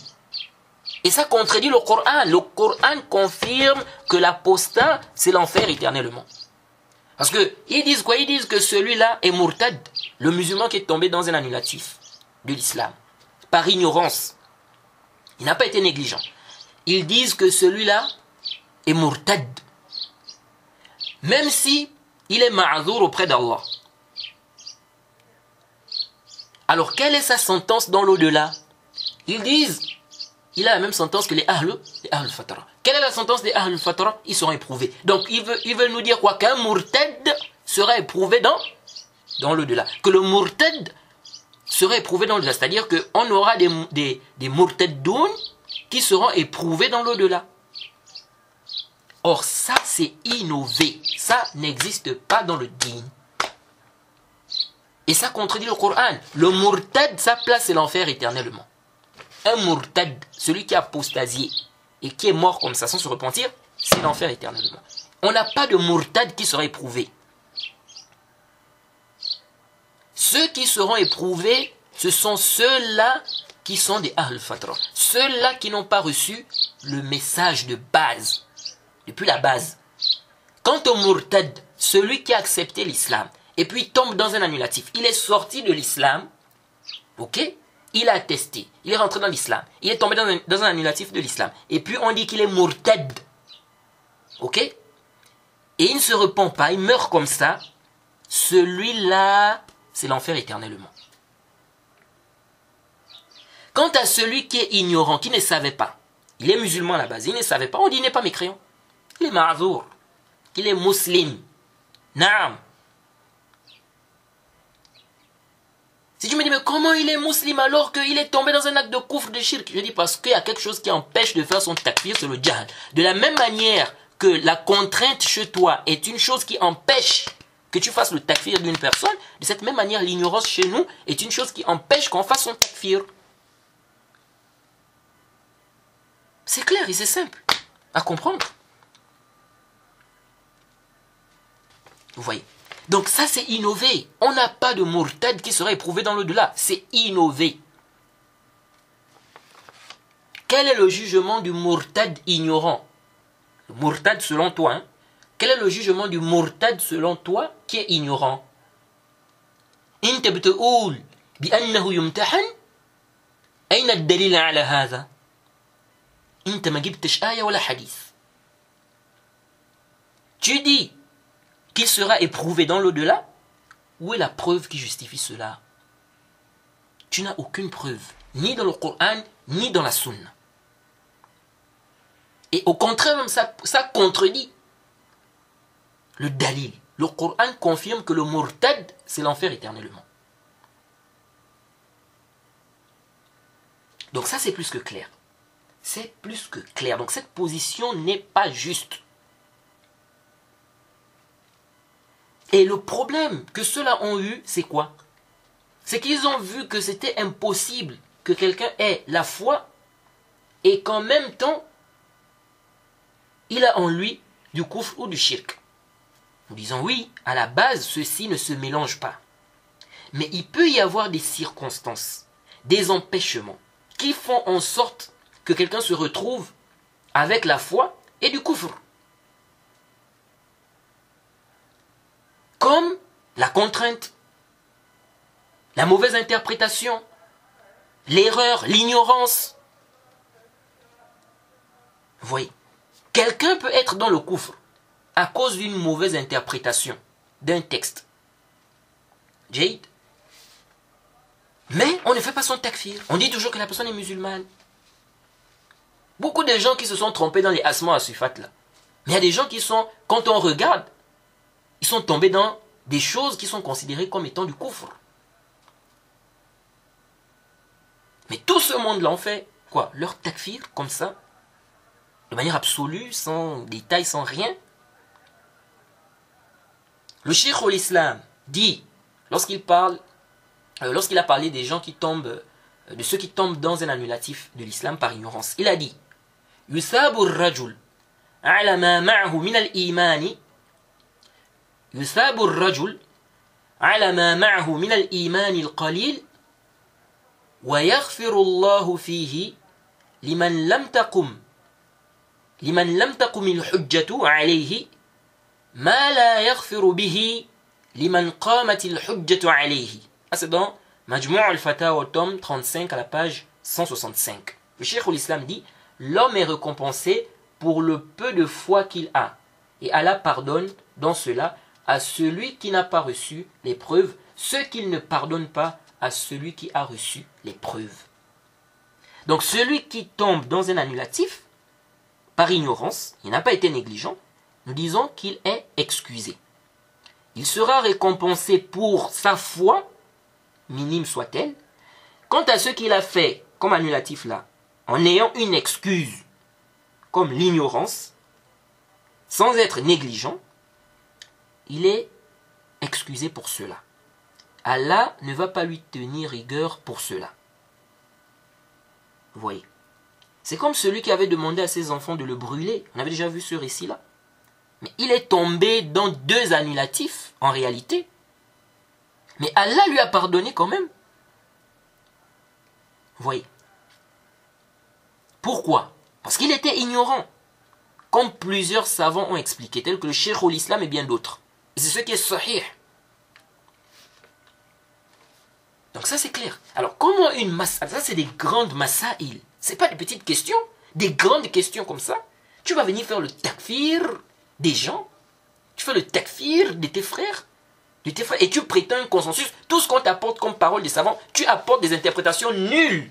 Et ça contredit le Coran. Le Coran confirme que l'apostat, c'est l'enfer éternellement. Parce que ils disent quoi? Ils disent que celui-là est murtad, le musulman qui est tombé dans un annulatif de l'islam, par ignorance. Il n'a pas été négligent. Ils disent que celui-là est murtad, même si il est ma'azour auprès d'Allah. Alors quelle est sa sentence dans l'au-delà? Ils disent il a la même sentence que les Ahl, les Ahl Fatara. Quelle est la sentence des Ahl Fatara Ils seront éprouvés. Donc ils veulent, nous dire quoi? Qu'un Murtad sera éprouvé dans, dans le-delà. Que le Murtad serait éprouvé dans le-delà. C'est-à-dire qu'on aura des, des, des qui seront éprouvés dans le-delà. Or, ça, c'est innové. Ça n'existe pas dans le din. Et ça contredit le Coran. Le Murtad, sa place, c'est l'enfer éternellement un murtad, celui qui a apostasié et qui est mort comme ça sans se repentir, c'est l'enfer éternellement. On n'a pas de murtad qui sera éprouvé. Ceux qui seront éprouvés, ce sont ceux-là qui sont des Ahl Fatra. Ceux-là qui n'ont pas reçu le message de base, depuis la base. Quant au murtad, celui qui a accepté l'islam, et puis tombe dans un annulatif, il est sorti de l'islam, ok il a testé, il est rentré dans l'islam, il est tombé dans un, annulatif de l'islam, et puis on dit qu'il est murtad. Ok Et il ne se repent pas, il meurt comme ça, celui-là, c'est l'enfer éternellement. Quant à celui qui est ignorant, qui ne savait pas, il est musulman à la base, il ne savait pas, on dit il n'est pas mécréant. Il est ma'azour, il est musulman. Naam, Si tu me dis, mais comment il est musulman alors qu'il est tombé dans un acte de couvre de shirk? Je dis parce qu'il y a quelque chose qui empêche de faire son takfir sur le djihad. De la même manière que la contrainte chez toi est une chose qui empêche que tu fasses le takfir d'une personne, de cette même manière, l'ignorance chez nous est une chose qui empêche qu'on fasse son takfir. C'est clair et c'est simple à comprendre. Vous voyez donc ça, c'est innové. On n'a pas de murtad qui serait éprouvé dans l'au-delà. C'est innové. Quel est le jugement du murtad ignorant? Le murtad selon toi. Hein? Quel est le jugement du murtad selon toi qui est ignorant? Tu dis qu'il sera éprouvé dans l'au-delà Où est la preuve qui justifie cela? Tu n'as aucune preuve, ni dans le Coran, ni dans la Sunna. Et au contraire, même ça, contredit le dalil. Le Coran confirme que le murtad, c'est l'enfer éternellement. Donc ça, c'est plus que clair. C'est plus que clair. Donc cette position n'est pas juste. Et le problème que ceux-là ont eu, c'est quoi? C'est qu'ils ont vu que c'était impossible que quelqu'un ait la foi et qu'en même temps, il a en lui du kufr ou du shirk Nous disons oui, à la base, ceci ne se mélange pas. Mais il peut y avoir des circonstances, des empêchements, qui font en sorte que quelqu'un se retrouve avec la foi et du kufr. Comme la contrainte, la mauvaise interprétation, l'erreur, l'ignorance. Vous voyez, quelqu'un peut être dans le couvre à cause d'une mauvaise interprétation d'un texte. Jade. Mais on ne fait pas son takfir. On dit toujours que la personne est musulmane. Beaucoup de gens qui se sont trompés dans les asma à sufat là. Mais il y a des gens qui sont, quand on regarde, sont tombés dans des choses qui sont considérées comme étant du coffre. Mais tout ce monde-là fait quoi? Leur takfir, comme ça, de manière absolue, sans détail, sans rien. Le Cheikh l'Islam dit, lorsqu'il parle, euh, lorsqu'il a parlé des gens qui tombent, euh, de ceux qui tombent dans un annulatif de l'islam par ignorance, il a dit Yusabur Rajul, ala ma ma'hu min يثاب الرجل على ما معه من الإيمان القليل ويغفر الله فيه لمن لم تقم لمن لم تقم الحجة عليه ما لا يغفر به لمن قامت الحجة عليه c'est dans Majmou' al-Fatawa tome 35 à la page 165 le cheikh l'islam dit l'homme est récompensé pour le peu de foi qu'il a et Allah pardonne dans cela à celui qui n'a pas reçu les preuves ce qu'il ne pardonne pas à celui qui a reçu les preuves. Donc celui qui tombe dans un annulatif, par ignorance, il n'a pas été négligent, nous disons qu'il est excusé. Il sera récompensé pour sa foi, minime soit-elle. Quant à ce qu'il a fait comme annulatif là, en ayant une excuse, comme l'ignorance, sans être négligent, il est excusé pour cela. Allah ne va pas lui tenir rigueur pour cela. Vous voyez C'est comme celui qui avait demandé à ses enfants de le brûler. On avait déjà vu ce récit-là. Mais il est tombé dans deux annulatifs, en réalité. Mais Allah lui a pardonné quand même. Vous voyez Pourquoi? Parce qu'il était ignorant. Comme plusieurs savants ont expliqué, tels que le Cheikh l'Islam et bien d'autres. C'est ce qui est sahih. Donc ça c'est clair. Alors comment une massa, ça c'est des grandes masaïl. C'est pas des petites questions, des grandes questions comme ça. Tu vas venir faire le takfir des gens. Tu fais le takfir de tes frères. De tes frères et tu prétends un consensus. Tout ce qu'on t'apporte comme parole des savants, tu apportes des interprétations nulles.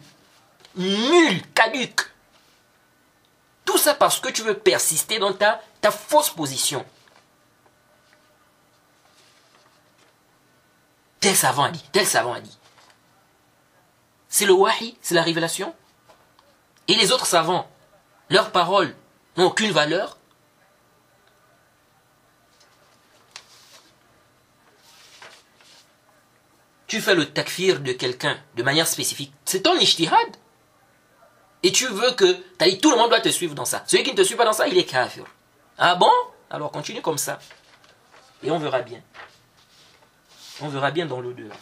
Nulles, caduques. Tout ça parce que tu veux persister dans ta fausse position. Tel savant a dit, tel savant a dit. C'est le wahi, c'est la révélation. Et les autres savants, leurs paroles n'ont aucune valeur. Tu fais le takfir de quelqu'un de manière spécifique. C'est ton ishtihad. Et tu veux que, dit, tout le monde doit te suivre dans ça. Celui qui ne te suit pas dans ça, il est kafir. Ah bon? Alors continue comme ça. Et on verra bien. On verra bien dans l'au-delà.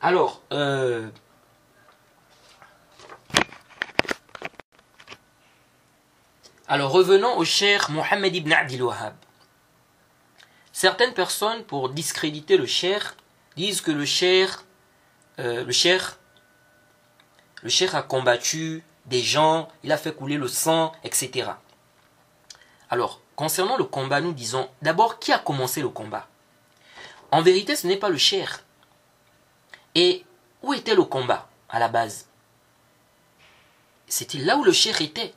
Alors, euh, alors revenons au cher Mohammed ibn Abdil Wahhab. Certaines personnes, pour discréditer le cher, disent que le cher, euh, le cher, le cher a combattu des gens, il a fait couler le sang, etc. Alors, concernant le combat, nous disons d'abord qui a commencé le combat? En vérité, ce n'est pas le cher, et où était le combat à la base? C'était là où le cher était.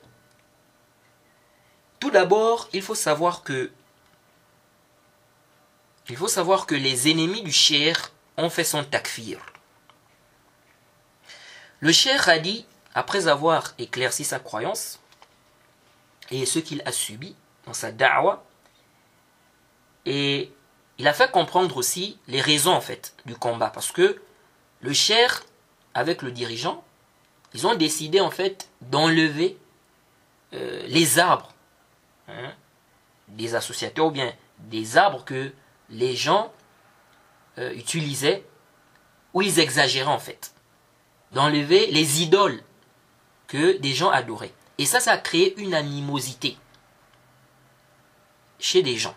Tout d'abord, il faut savoir que il faut savoir que les ennemis du cher ont fait son takfir. Le cher a dit, après avoir éclairci sa croyance et ce qu'il a subi dans sa da'wa, et il a fait comprendre aussi les raisons en fait du combat parce que le cher, avec le dirigeant, ils ont décidé en fait d'enlever euh, les arbres hein, des associateurs ou bien des arbres que les gens euh, utilisaient ou ils exagéraient en fait. D'enlever les idoles que des gens adoraient. Et ça, ça a créé une animosité chez des gens.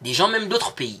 Des gens même d'autres pays.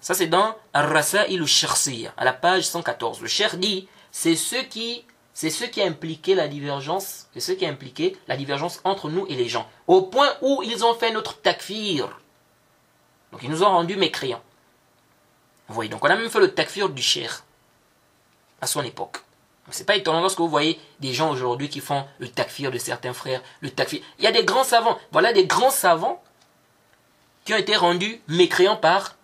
Ça c'est dans Ar-Rasail à la page 114. Le cher dit c'est ce qui c'est ce qui a impliqué la divergence, c'est ce qui a impliqué la divergence entre nous et les gens, au point où ils ont fait notre takfir. Donc ils nous ont rendus mécréants. Vous voyez, donc on a même fait le takfir du cher à son époque. C'est pas étonnant lorsque vous voyez des gens aujourd'hui qui font le takfir de certains frères, le takfir. Il y a des grands savants. Voilà des grands savants qui ont été rendus mécréants par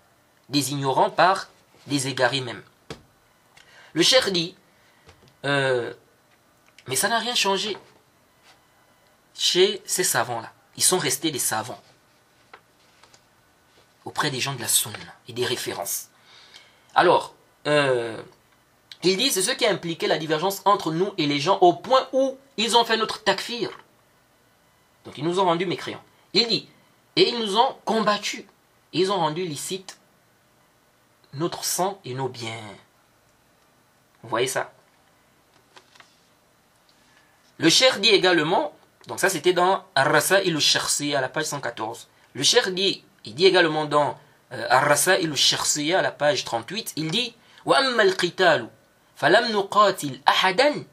des ignorants, par des égarés même. Le cher dit, euh, mais ça n'a rien changé chez ces savants-là. Ils sont restés des savants auprès des gens de la sunna et des références. Alors, euh, il dit, c'est ce qui a impliqué la divergence entre nous et les gens au point où ils ont fait notre takfir. Donc ils nous ont rendus mécréants. Il dit, et ils nous ont combattus. Ils ont rendu licite notre sang et nos biens. Vous voyez ça Le cher dit également, donc ça c'était dans Ar-Rasa il à la page 114. Le cher dit, il dit également dans euh, Ar-Rasa il à la page 38, il dit وأما القتال فلم نقاتل أحدا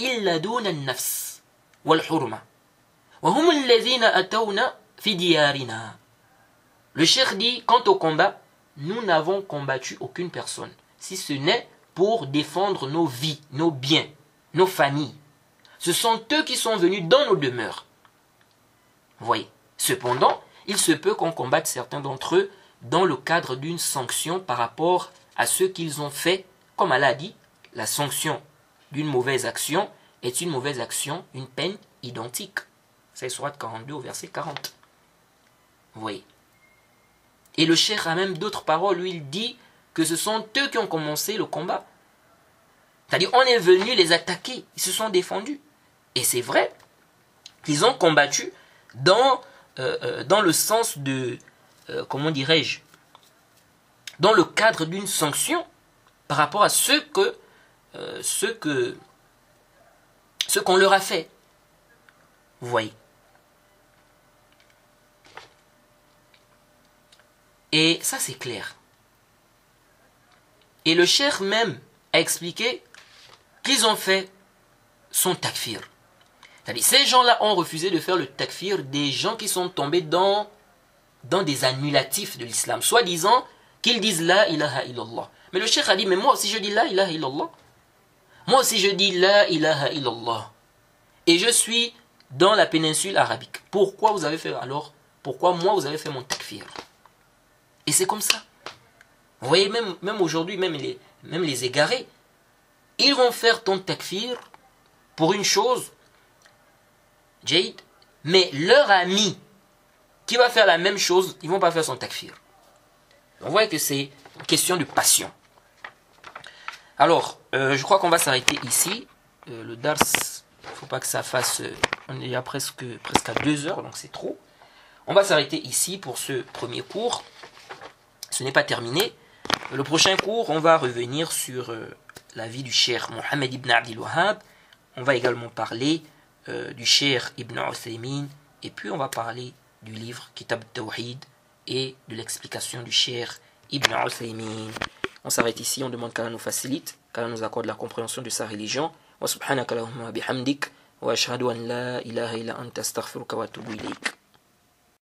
إلا دون النفس والحرمة وهم الذين أتونا في ديارنا le cheikh dit, quant au combat, nous n'avons combattu aucune personne, si ce n'est pour défendre nos vies, nos biens, nos familles. Ce sont eux qui sont venus dans nos demeures. voyez. Cependant, il se peut qu'on combatte certains d'entre eux dans le cadre d'une sanction par rapport à ce qu'ils ont fait, comme Allah a dit, la sanction d'une mauvaise action est une mauvaise action, une peine identique. C'est Surat 42 au verset 40. Vous voyez. Et le cher a même d'autres paroles où il dit que ce sont eux qui ont commencé le combat. C'est-à-dire, on est venu les attaquer, ils se sont défendus. Et c'est vrai qu'ils ont combattu dans, euh, euh, le sens de, euh, comment dirais-je, dans le cadre d'une sanction par rapport à ce que ce que ce qu'on leur a fait. Vous voyez. Et ça c'est clair. Et le cher même a expliqué qu'ils ont fait son takfir. C'est-à-dire, ces gens-là ont refusé de faire le takfir des gens qui sont tombés dans, des annulatifs de l'islam, soi-disant qu'ils disent la ilaha illallah. Mais le cheikh a dit, mais moi aussi je dis la ilaha illallah. Moi aussi je dis la ilaha illallah. Et je suis dans la péninsule arabique. Pourquoi vous avez fait alors Pourquoi moi vous avez fait mon takfir? Et c'est comme ça. Vous voyez, même, même aujourd'hui, même les, même les égarés, ils vont faire ton takfir pour une chose, Jade, mais leur ami qui va faire la même chose, ils vont pas faire son takfir. On voit que c'est une question de passion. Alors, euh, je crois qu'on va s'arrêter ici. Euh, le DARS, il faut pas que ça fasse... Euh, on est presque, presque à deux heures, donc c'est trop. On va s'arrêter ici pour ce premier cours. Ce n'est pas terminé. Le prochain cours, on va revenir sur la vie du cher Mohamed ibn Abdil Wahhab. On va également parler du cher Ibn Uthaymin. Et puis on va parler du livre Kitab Tawhid et de l'explication du cher Ibn Uthaymin. On s'arrête ici, on demande qu'Allah nous facilite, qu'Allah nous accorde la compréhension de sa religion. Wa subhanaka bihamdik wa ashhadu an la ilaha illa anta astaghfiruka wa atubu ilayk.